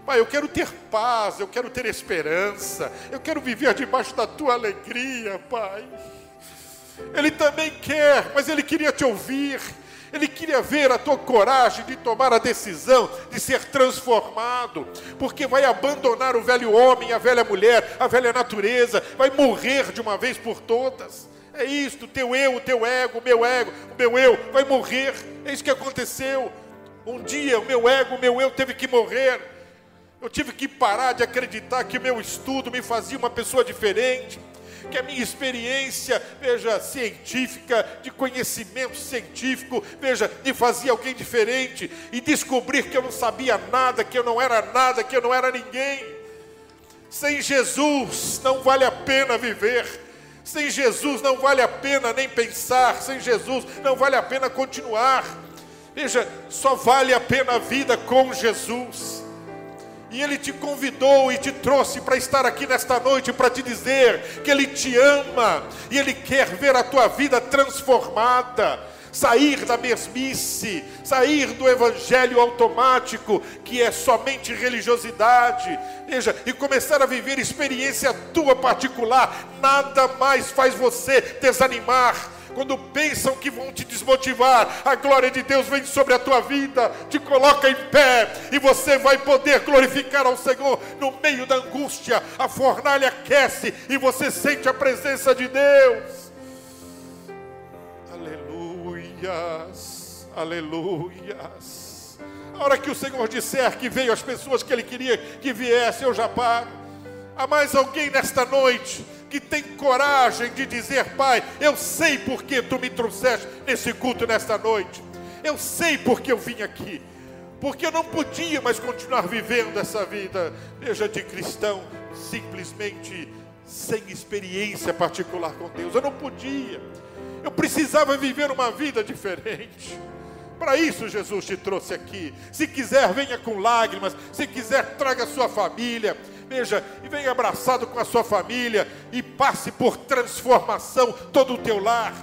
Pai, eu quero ter paz, eu quero ter esperança, eu quero viver debaixo da tua alegria, Pai. Ele também quer, mas ele queria te ouvir. Ele queria ver a tua coragem de tomar a decisão de ser transformado, porque vai abandonar o velho homem, a velha mulher, a velha natureza, vai morrer de uma vez por todas. É isto, teu eu, o teu ego, o meu ego, o meu eu vai morrer. É isso que aconteceu. Um dia o meu ego, o meu eu teve que morrer. Eu tive que parar de acreditar que o meu estudo me fazia uma pessoa diferente, que a minha experiência, veja, científica, de conhecimento científico, veja, me fazia alguém diferente, e descobrir que eu não sabia nada, que eu não era nada, que eu não era ninguém. Sem Jesus não vale a pena viver. Sem Jesus não vale a pena nem pensar, sem Jesus não vale a pena continuar. Veja, só vale a pena a vida com Jesus. E Ele te convidou e te trouxe para estar aqui nesta noite para te dizer que Ele te ama e Ele quer ver a tua vida transformada, sair da mesmice, sair do evangelho automático, que é somente religiosidade, veja, e começar a viver experiência tua particular. Nada mais faz você desanimar quando pensam que vão te desmotivar, a glória de Deus vem sobre a tua vida, te coloca em pé e você vai poder glorificar ao Senhor no meio da angústia. A fornalha aquece e você sente a presença de Deus. Aleluias, aleluias. A hora que o Senhor disser que veio as pessoas que Ele queria que viesse, eu já paro. Há mais alguém nesta noite que tem coragem de dizer, Pai, eu sei porque tu me trouxeste nesse culto nesta noite. Eu sei porque eu vim aqui. Porque eu não podia mais continuar vivendo essa vida, veja, de cristão, simplesmente sem experiência particular com Deus. Eu não podia. Eu precisava viver uma vida diferente. Para isso Jesus te trouxe aqui. Se quiser, venha com lágrimas. Se quiser, traga sua família. Veja, e venha abraçado com a sua família e passe por transformação todo o teu lar.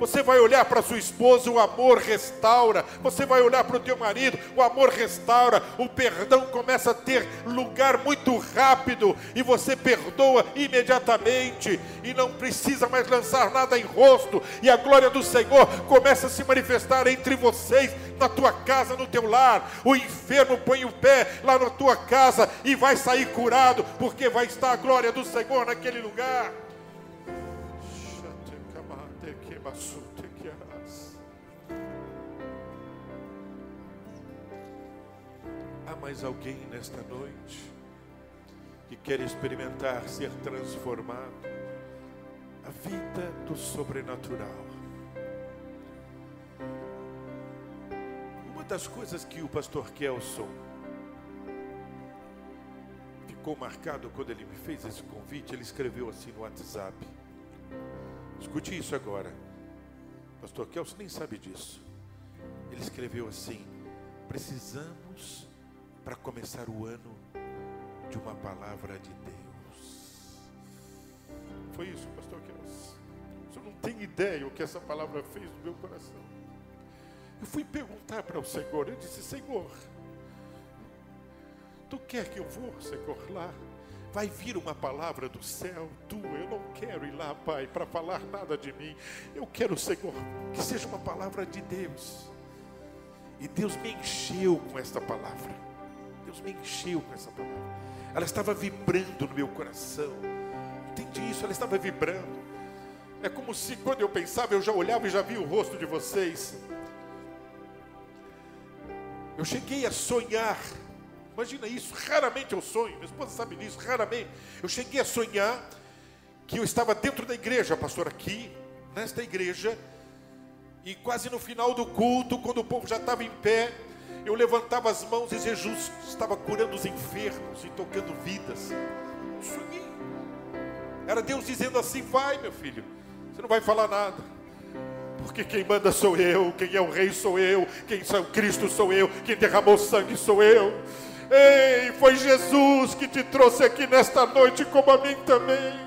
Você vai olhar para sua esposa, o amor restaura. Você vai olhar para o teu marido, o amor restaura. O perdão começa a ter lugar muito rápido e você perdoa imediatamente e não precisa mais lançar nada em rosto. E a glória do Senhor começa a se manifestar entre vocês, na tua casa, no teu lar. O enfermo põe o pé lá na tua casa e vai sair curado, porque vai estar a glória do Senhor naquele lugar. Há mais alguém nesta noite que quer experimentar ser transformado? A vida do sobrenatural. Uma das coisas que o pastor Kelson ficou marcado quando ele me fez esse convite, ele escreveu assim no WhatsApp. Escute isso agora. Pastor Kelso nem sabe disso. Ele escreveu assim: precisamos, para começar o ano, de uma palavra de Deus. Foi isso, Pastor Kelso. Você não tem ideia o que essa palavra fez no meu coração. Eu fui perguntar para o Senhor, eu disse: Senhor, tu quer que eu vou, Senhor, lá? Vai vir uma palavra do céu tua. Eu não quero ir lá, Pai, para falar nada de mim. Eu quero, Senhor, que seja uma palavra de Deus. E Deus me encheu com esta palavra. Deus me encheu com essa palavra. Ela estava vibrando no meu coração. Entendi isso, ela estava vibrando. É como se quando eu pensava, eu já olhava e já via o rosto de vocês. Eu cheguei a sonhar Imagina isso, raramente eu sonho, minha esposa sabe disso, raramente. Eu cheguei a sonhar que eu estava dentro da igreja, pastor, aqui, nesta igreja, e quase no final do culto, quando o povo já estava em pé, eu levantava as mãos e Jesus estava curando os enfermos e tocando vidas. Sonhei. Era Deus dizendo assim: vai, meu filho, você não vai falar nada. Porque quem manda sou eu, quem é o rei sou eu, quem é o Cristo sou eu, quem derramou sangue sou eu. Ei, foi Jesus que te trouxe aqui nesta noite, como a mim também.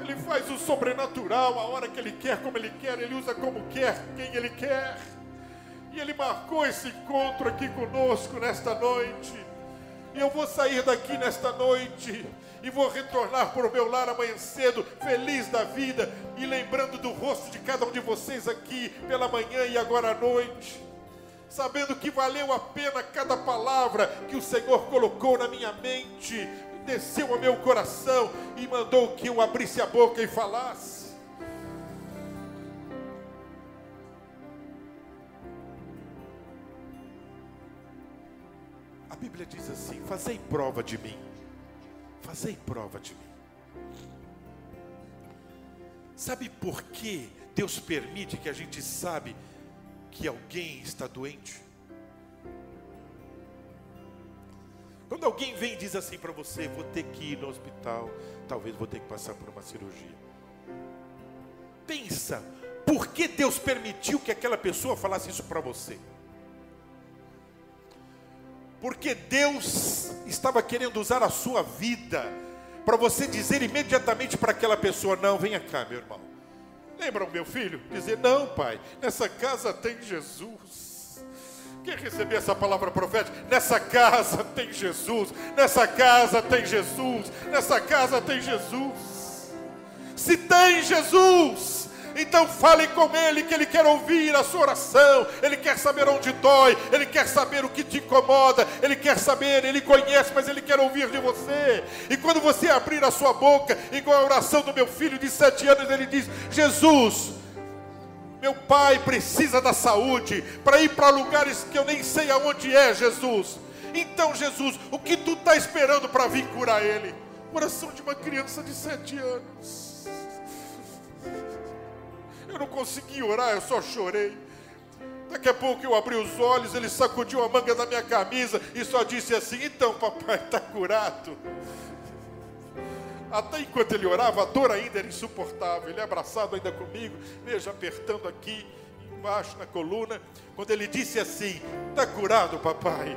Ele faz o sobrenatural a hora que Ele quer, como Ele quer, Ele usa como quer, quem Ele quer. E Ele marcou esse encontro aqui conosco nesta noite. E eu vou sair daqui nesta noite e vou retornar para o meu lar amanhã cedo, feliz da vida e lembrando do rosto de cada um de vocês aqui pela manhã e agora à noite sabendo que valeu a pena cada palavra que o Senhor colocou na minha mente, desceu ao meu coração e mandou que eu abrisse a boca e falasse. A Bíblia diz assim: Fazei prova de mim, fazei prova de mim. Sabe por que Deus permite que a gente sabe que alguém está doente? Quando alguém vem e diz assim para você, vou ter que ir no hospital, talvez vou ter que passar por uma cirurgia. Pensa, por que Deus permitiu que aquela pessoa falasse isso para você? Porque Deus estava querendo usar a sua vida para você dizer imediatamente para aquela pessoa: não, venha cá, meu irmão. Lembra o meu filho? Dizer: Não, pai, nessa casa tem Jesus. Quer receber essa palavra profética? Nessa casa tem Jesus. Nessa casa tem Jesus. Nessa casa tem Jesus. Se tem Jesus, então fale com Ele, que Ele quer ouvir a sua oração, Ele quer saber onde dói, Ele quer saber o que te incomoda, Ele quer saber, Ele conhece, mas Ele quer ouvir de você. E quando você abrir a sua boca, igual a oração do meu filho de sete anos, ele diz: Jesus, meu pai precisa da saúde para ir para lugares que eu nem sei aonde é, Jesus. Então, Jesus, o que tu está esperando para vir curar ele? Oração de uma criança de sete anos. Eu não consegui orar, eu só chorei. Daqui a pouco eu abri os olhos, ele sacudiu a manga da minha camisa e só disse assim: Então, papai, está curado. Até enquanto ele orava, a dor ainda era insuportável. Ele é abraçado ainda comigo, veja, apertando aqui embaixo na coluna. Quando ele disse assim: Está curado, papai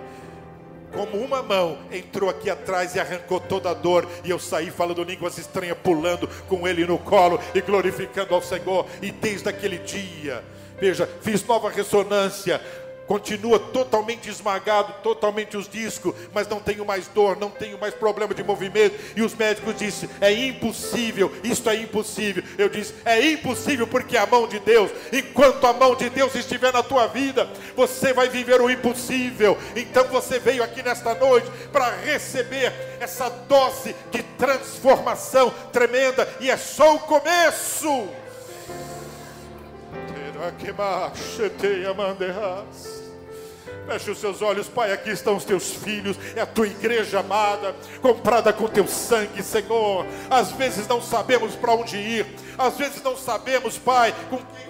como uma mão entrou aqui atrás e arrancou toda a dor, e eu saí falando línguas estranhas, pulando com ele no colo e glorificando ao Senhor. E desde aquele dia, veja, fiz nova ressonância, continua totalmente esmagado, totalmente os discos, mas não tenho mais dor, não tenho mais problema de movimento. E os médicos disseram: é impossível, isto é impossível. Eu disse: é impossível porque a mão de Deus, enquanto a mão de Deus estiver na tua vida, você vai viver o impossível. Então você veio aqui nesta noite para receber essa dose de transformação tremenda, e é só o começo. Terá que Feche os seus olhos, Pai. Aqui estão os teus filhos, é a tua igreja amada, comprada com teu sangue, Senhor. Às vezes não sabemos para onde ir, às vezes não sabemos, Pai, com quem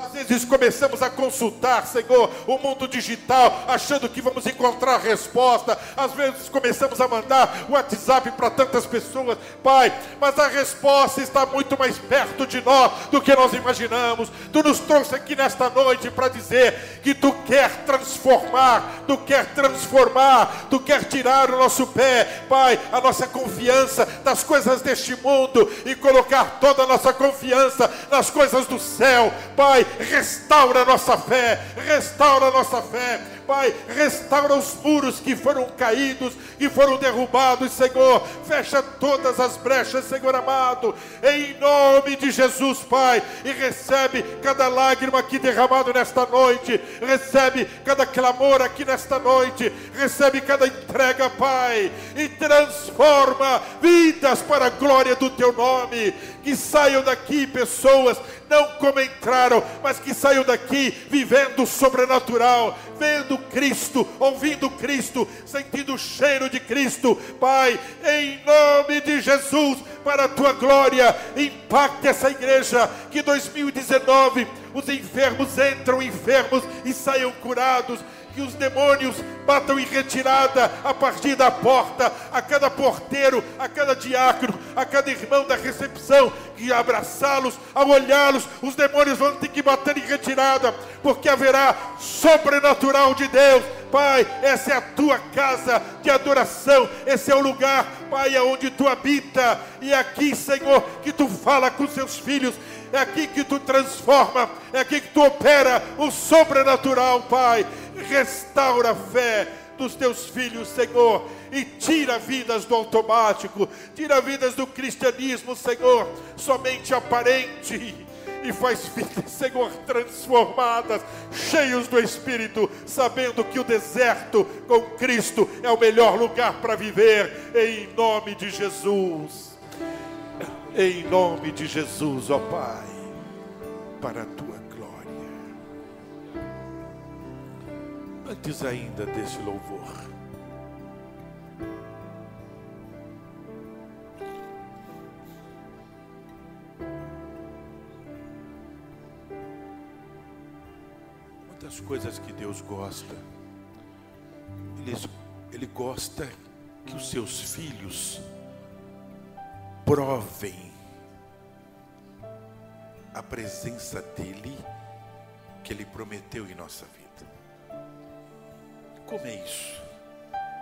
às vezes começamos a consultar, Senhor, o mundo digital, achando que vamos encontrar resposta. Às vezes começamos a mandar WhatsApp para tantas pessoas, Pai, mas a resposta está muito mais perto de nós do que nós imaginamos. Tu nos trouxe aqui nesta noite para dizer que tu quer transformar, tu quer transformar, tu quer tirar o nosso pé, Pai, a nossa confiança das coisas deste mundo e colocar toda a nossa confiança nas coisas do céu, Pai restaura a nossa fé, restaura a nossa fé, Pai, restaura os muros que foram caídos, que foram derrubados, Senhor, fecha todas as brechas, Senhor amado, em nome de Jesus, Pai, e recebe cada lágrima aqui derramado nesta noite, recebe cada clamor aqui nesta noite, recebe cada entrega, Pai, e transforma vidas para a glória do Teu nome, que saiam daqui pessoas não como entraram, mas que saiam daqui vivendo o sobrenatural, vendo Cristo, ouvindo Cristo, sentindo o cheiro de Cristo. Pai, em nome de Jesus, para a tua glória, impacte essa igreja, que 2019 os enfermos entram enfermos e saiam curados que os demônios batam em retirada a partir da porta, a cada porteiro, a cada diácono, a cada irmão da recepção, que abraçá-los, ao olhá-los, os demônios vão ter que bater em retirada, porque haverá sobrenatural de Deus. Pai, essa é a tua casa de adoração, esse é o lugar, Pai, onde tu habita, e é aqui, Senhor, que tu fala com seus filhos, é aqui que tu transforma, é aqui que tu opera o sobrenatural, Pai restaura a fé dos teus filhos, Senhor, e tira vidas do automático, tira vidas do cristianismo, Senhor, somente aparente, e faz vidas, Senhor, transformadas, cheios do Espírito, sabendo que o deserto com Cristo é o melhor lugar para viver, em nome de Jesus. Em nome de Jesus, ó Pai, para a tua antes ainda desse louvor. Das coisas que Deus gosta, Ele, ele gosta que os seus filhos provem a presença dEle que Ele prometeu em nossa vida. Como é isso?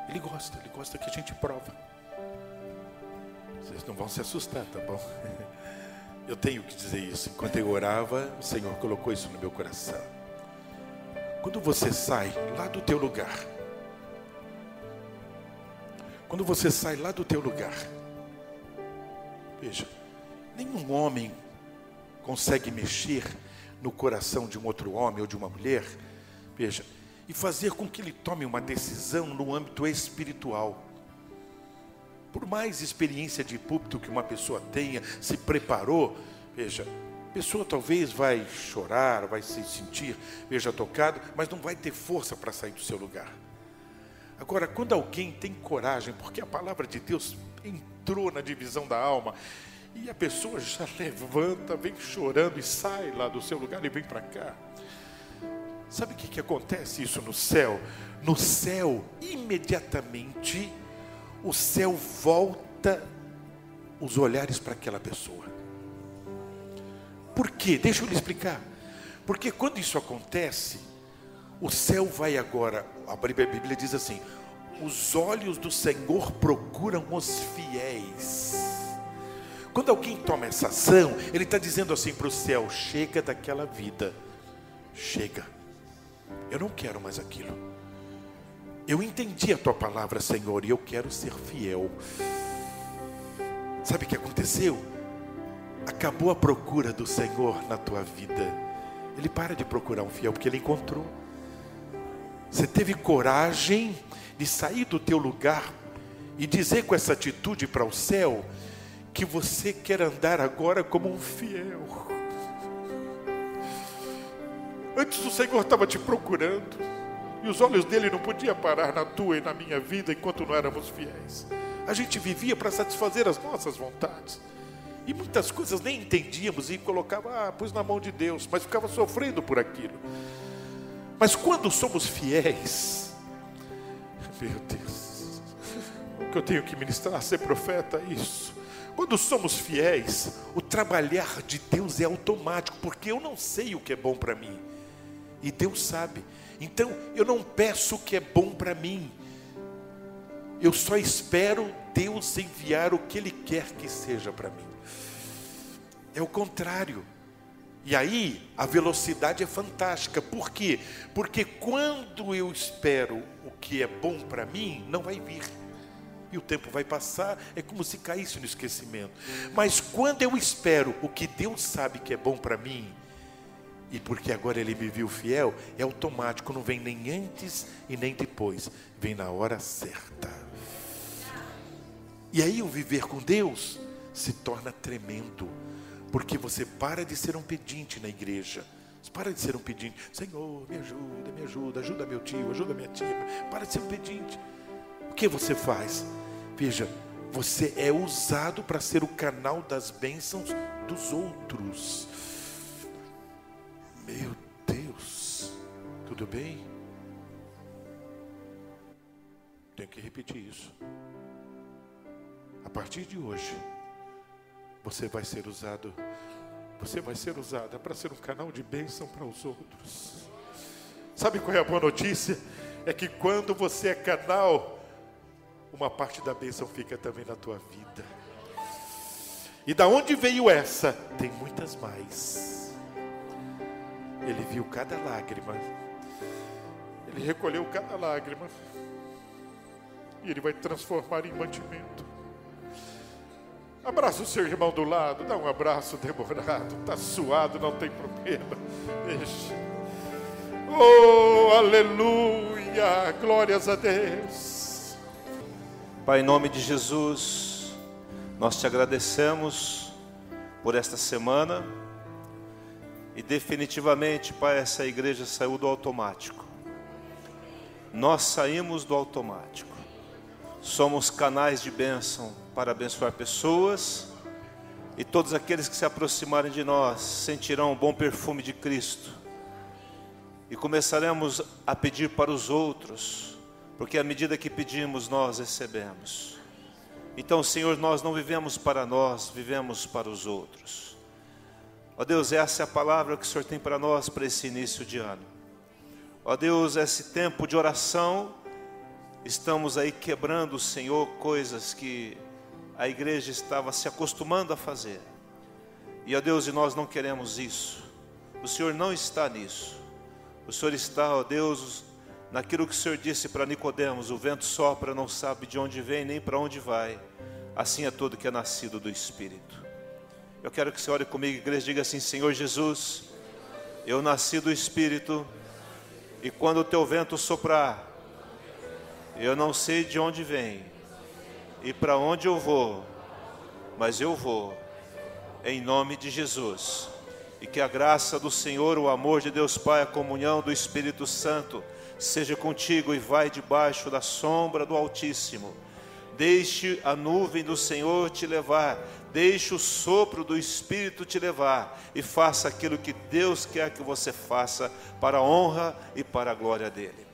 Ele gosta, ele gosta que a gente prova. Vocês não vão se assustar, tá bom? <laughs> Eu tenho que dizer isso. Enquanto eu orava, o Senhor colocou isso no meu coração. Quando você sai lá do teu lugar, quando você sai lá do teu lugar, veja, nenhum homem consegue mexer no coração de um outro homem ou de uma mulher. Veja, e fazer com que ele tome uma decisão no âmbito espiritual. Por mais experiência de púlpito que uma pessoa tenha, se preparou, veja, a pessoa talvez vai chorar, vai se sentir, veja, tocado, mas não vai ter força para sair do seu lugar. Agora, quando alguém tem coragem, porque a palavra de Deus entrou na divisão da alma, e a pessoa já <laughs> levanta, vem chorando e sai lá do seu lugar e vem para cá. Sabe o que, que acontece isso no céu? No céu, imediatamente, o céu volta os olhares para aquela pessoa. Por quê? Deixa eu lhe explicar. Porque quando isso acontece, o céu vai agora, a Bíblia diz assim: os olhos do Senhor procuram os fiéis. Quando alguém toma essa ação, ele está dizendo assim para o céu: chega daquela vida, chega, eu não quero mais aquilo. Eu entendi a tua palavra, Senhor, e eu quero ser fiel. Sabe o que aconteceu? Acabou a procura do Senhor na tua vida. Ele para de procurar um fiel porque ele encontrou. Você teve coragem de sair do teu lugar e dizer com essa atitude para o céu que você quer andar agora como um fiel. Antes o Senhor estava te procurando e os olhos dele não podiam parar na tua e na minha vida enquanto não éramos fiéis. A gente vivia para satisfazer as nossas vontades. E muitas coisas nem entendíamos e colocava, ah, pus na mão de Deus, mas ficava sofrendo por aquilo. Mas quando somos fiéis, meu Deus, o que eu tenho que ministrar, ser profeta, é isso. Quando somos fiéis, o trabalhar de Deus é automático, porque eu não sei o que é bom para mim, e Deus sabe. Então eu não peço o que é bom para mim, eu só espero Deus enviar o que Ele quer que seja para mim. É o contrário. E aí a velocidade é fantástica. Por quê? Porque quando eu espero o que é bom para mim, não vai vir. E o tempo vai passar, é como se caísse no esquecimento. Mas quando eu espero o que Deus sabe que é bom para mim, e porque agora Ele viu fiel, é automático, não vem nem antes e nem depois, vem na hora certa. E aí o viver com Deus se torna tremendo porque você para de ser um pedinte na igreja. Você para de ser um pedinte. Senhor, me ajuda, me ajuda, ajuda meu tio, ajuda minha tia. Para de ser um pedinte. O que você faz? Veja, você é usado para ser o canal das bênçãos dos outros. Meu Deus, tudo bem? Tenho que repetir isso. A partir de hoje, você vai ser usado, você vai ser usada para ser um canal de bênção para os outros. Sabe qual é a boa notícia? É que quando você é canal, uma parte da bênção fica também na tua vida. E da onde veio essa? Tem muitas mais. Ele viu cada lágrima. Ele recolheu cada lágrima. E ele vai transformar em mantimento. Abraça o seu irmão do lado, dá um abraço demorado, está suado, não tem problema. Deixa. Oh, aleluia, glórias a Deus. Pai, em nome de Jesus, nós te agradecemos por esta semana e definitivamente, Pai, essa igreja saiu do automático. Nós saímos do automático. Somos canais de bênção para abençoar pessoas, e todos aqueles que se aproximarem de nós sentirão o bom perfume de Cristo. E começaremos a pedir para os outros, porque à medida que pedimos, nós recebemos. Então, Senhor, nós não vivemos para nós, vivemos para os outros. Ó Deus, essa é a palavra que o Senhor tem para nós para esse início de ano. Ó Deus, esse tempo de oração, estamos aí quebrando, Senhor, coisas que a igreja estava se acostumando a fazer. E ó Deus, e nós não queremos isso. O Senhor não está nisso. O Senhor está, ó Deus, naquilo que o Senhor disse para Nicodemos: o vento sopra, não sabe de onde vem nem para onde vai. Assim é todo que é nascido do Espírito. Eu quero que você ore comigo, igreja, diga assim: Senhor Jesus, eu nasci do Espírito, e quando o teu vento soprar, eu não sei de onde vem, e para onde eu vou, mas eu vou, em nome de Jesus. E que a graça do Senhor, o amor de Deus Pai, a comunhão do Espírito Santo seja contigo e vai debaixo da sombra do Altíssimo. Deixe a nuvem do Senhor te levar, deixe o sopro do Espírito te levar e faça aquilo que Deus quer que você faça para a honra e para a glória dele.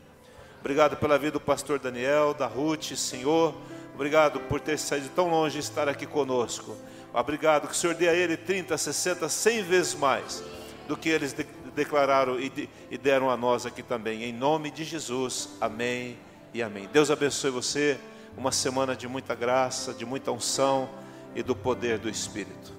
Obrigado pela vida do pastor Daniel, da Ruth, Senhor Obrigado por ter saído tão longe e estar aqui conosco. Obrigado que o Senhor dê a ele 30, 60, 100 vezes mais do que eles de declararam e, de e deram a nós aqui também. Em nome de Jesus. Amém e amém. Deus abençoe você. Uma semana de muita graça, de muita unção e do poder do Espírito.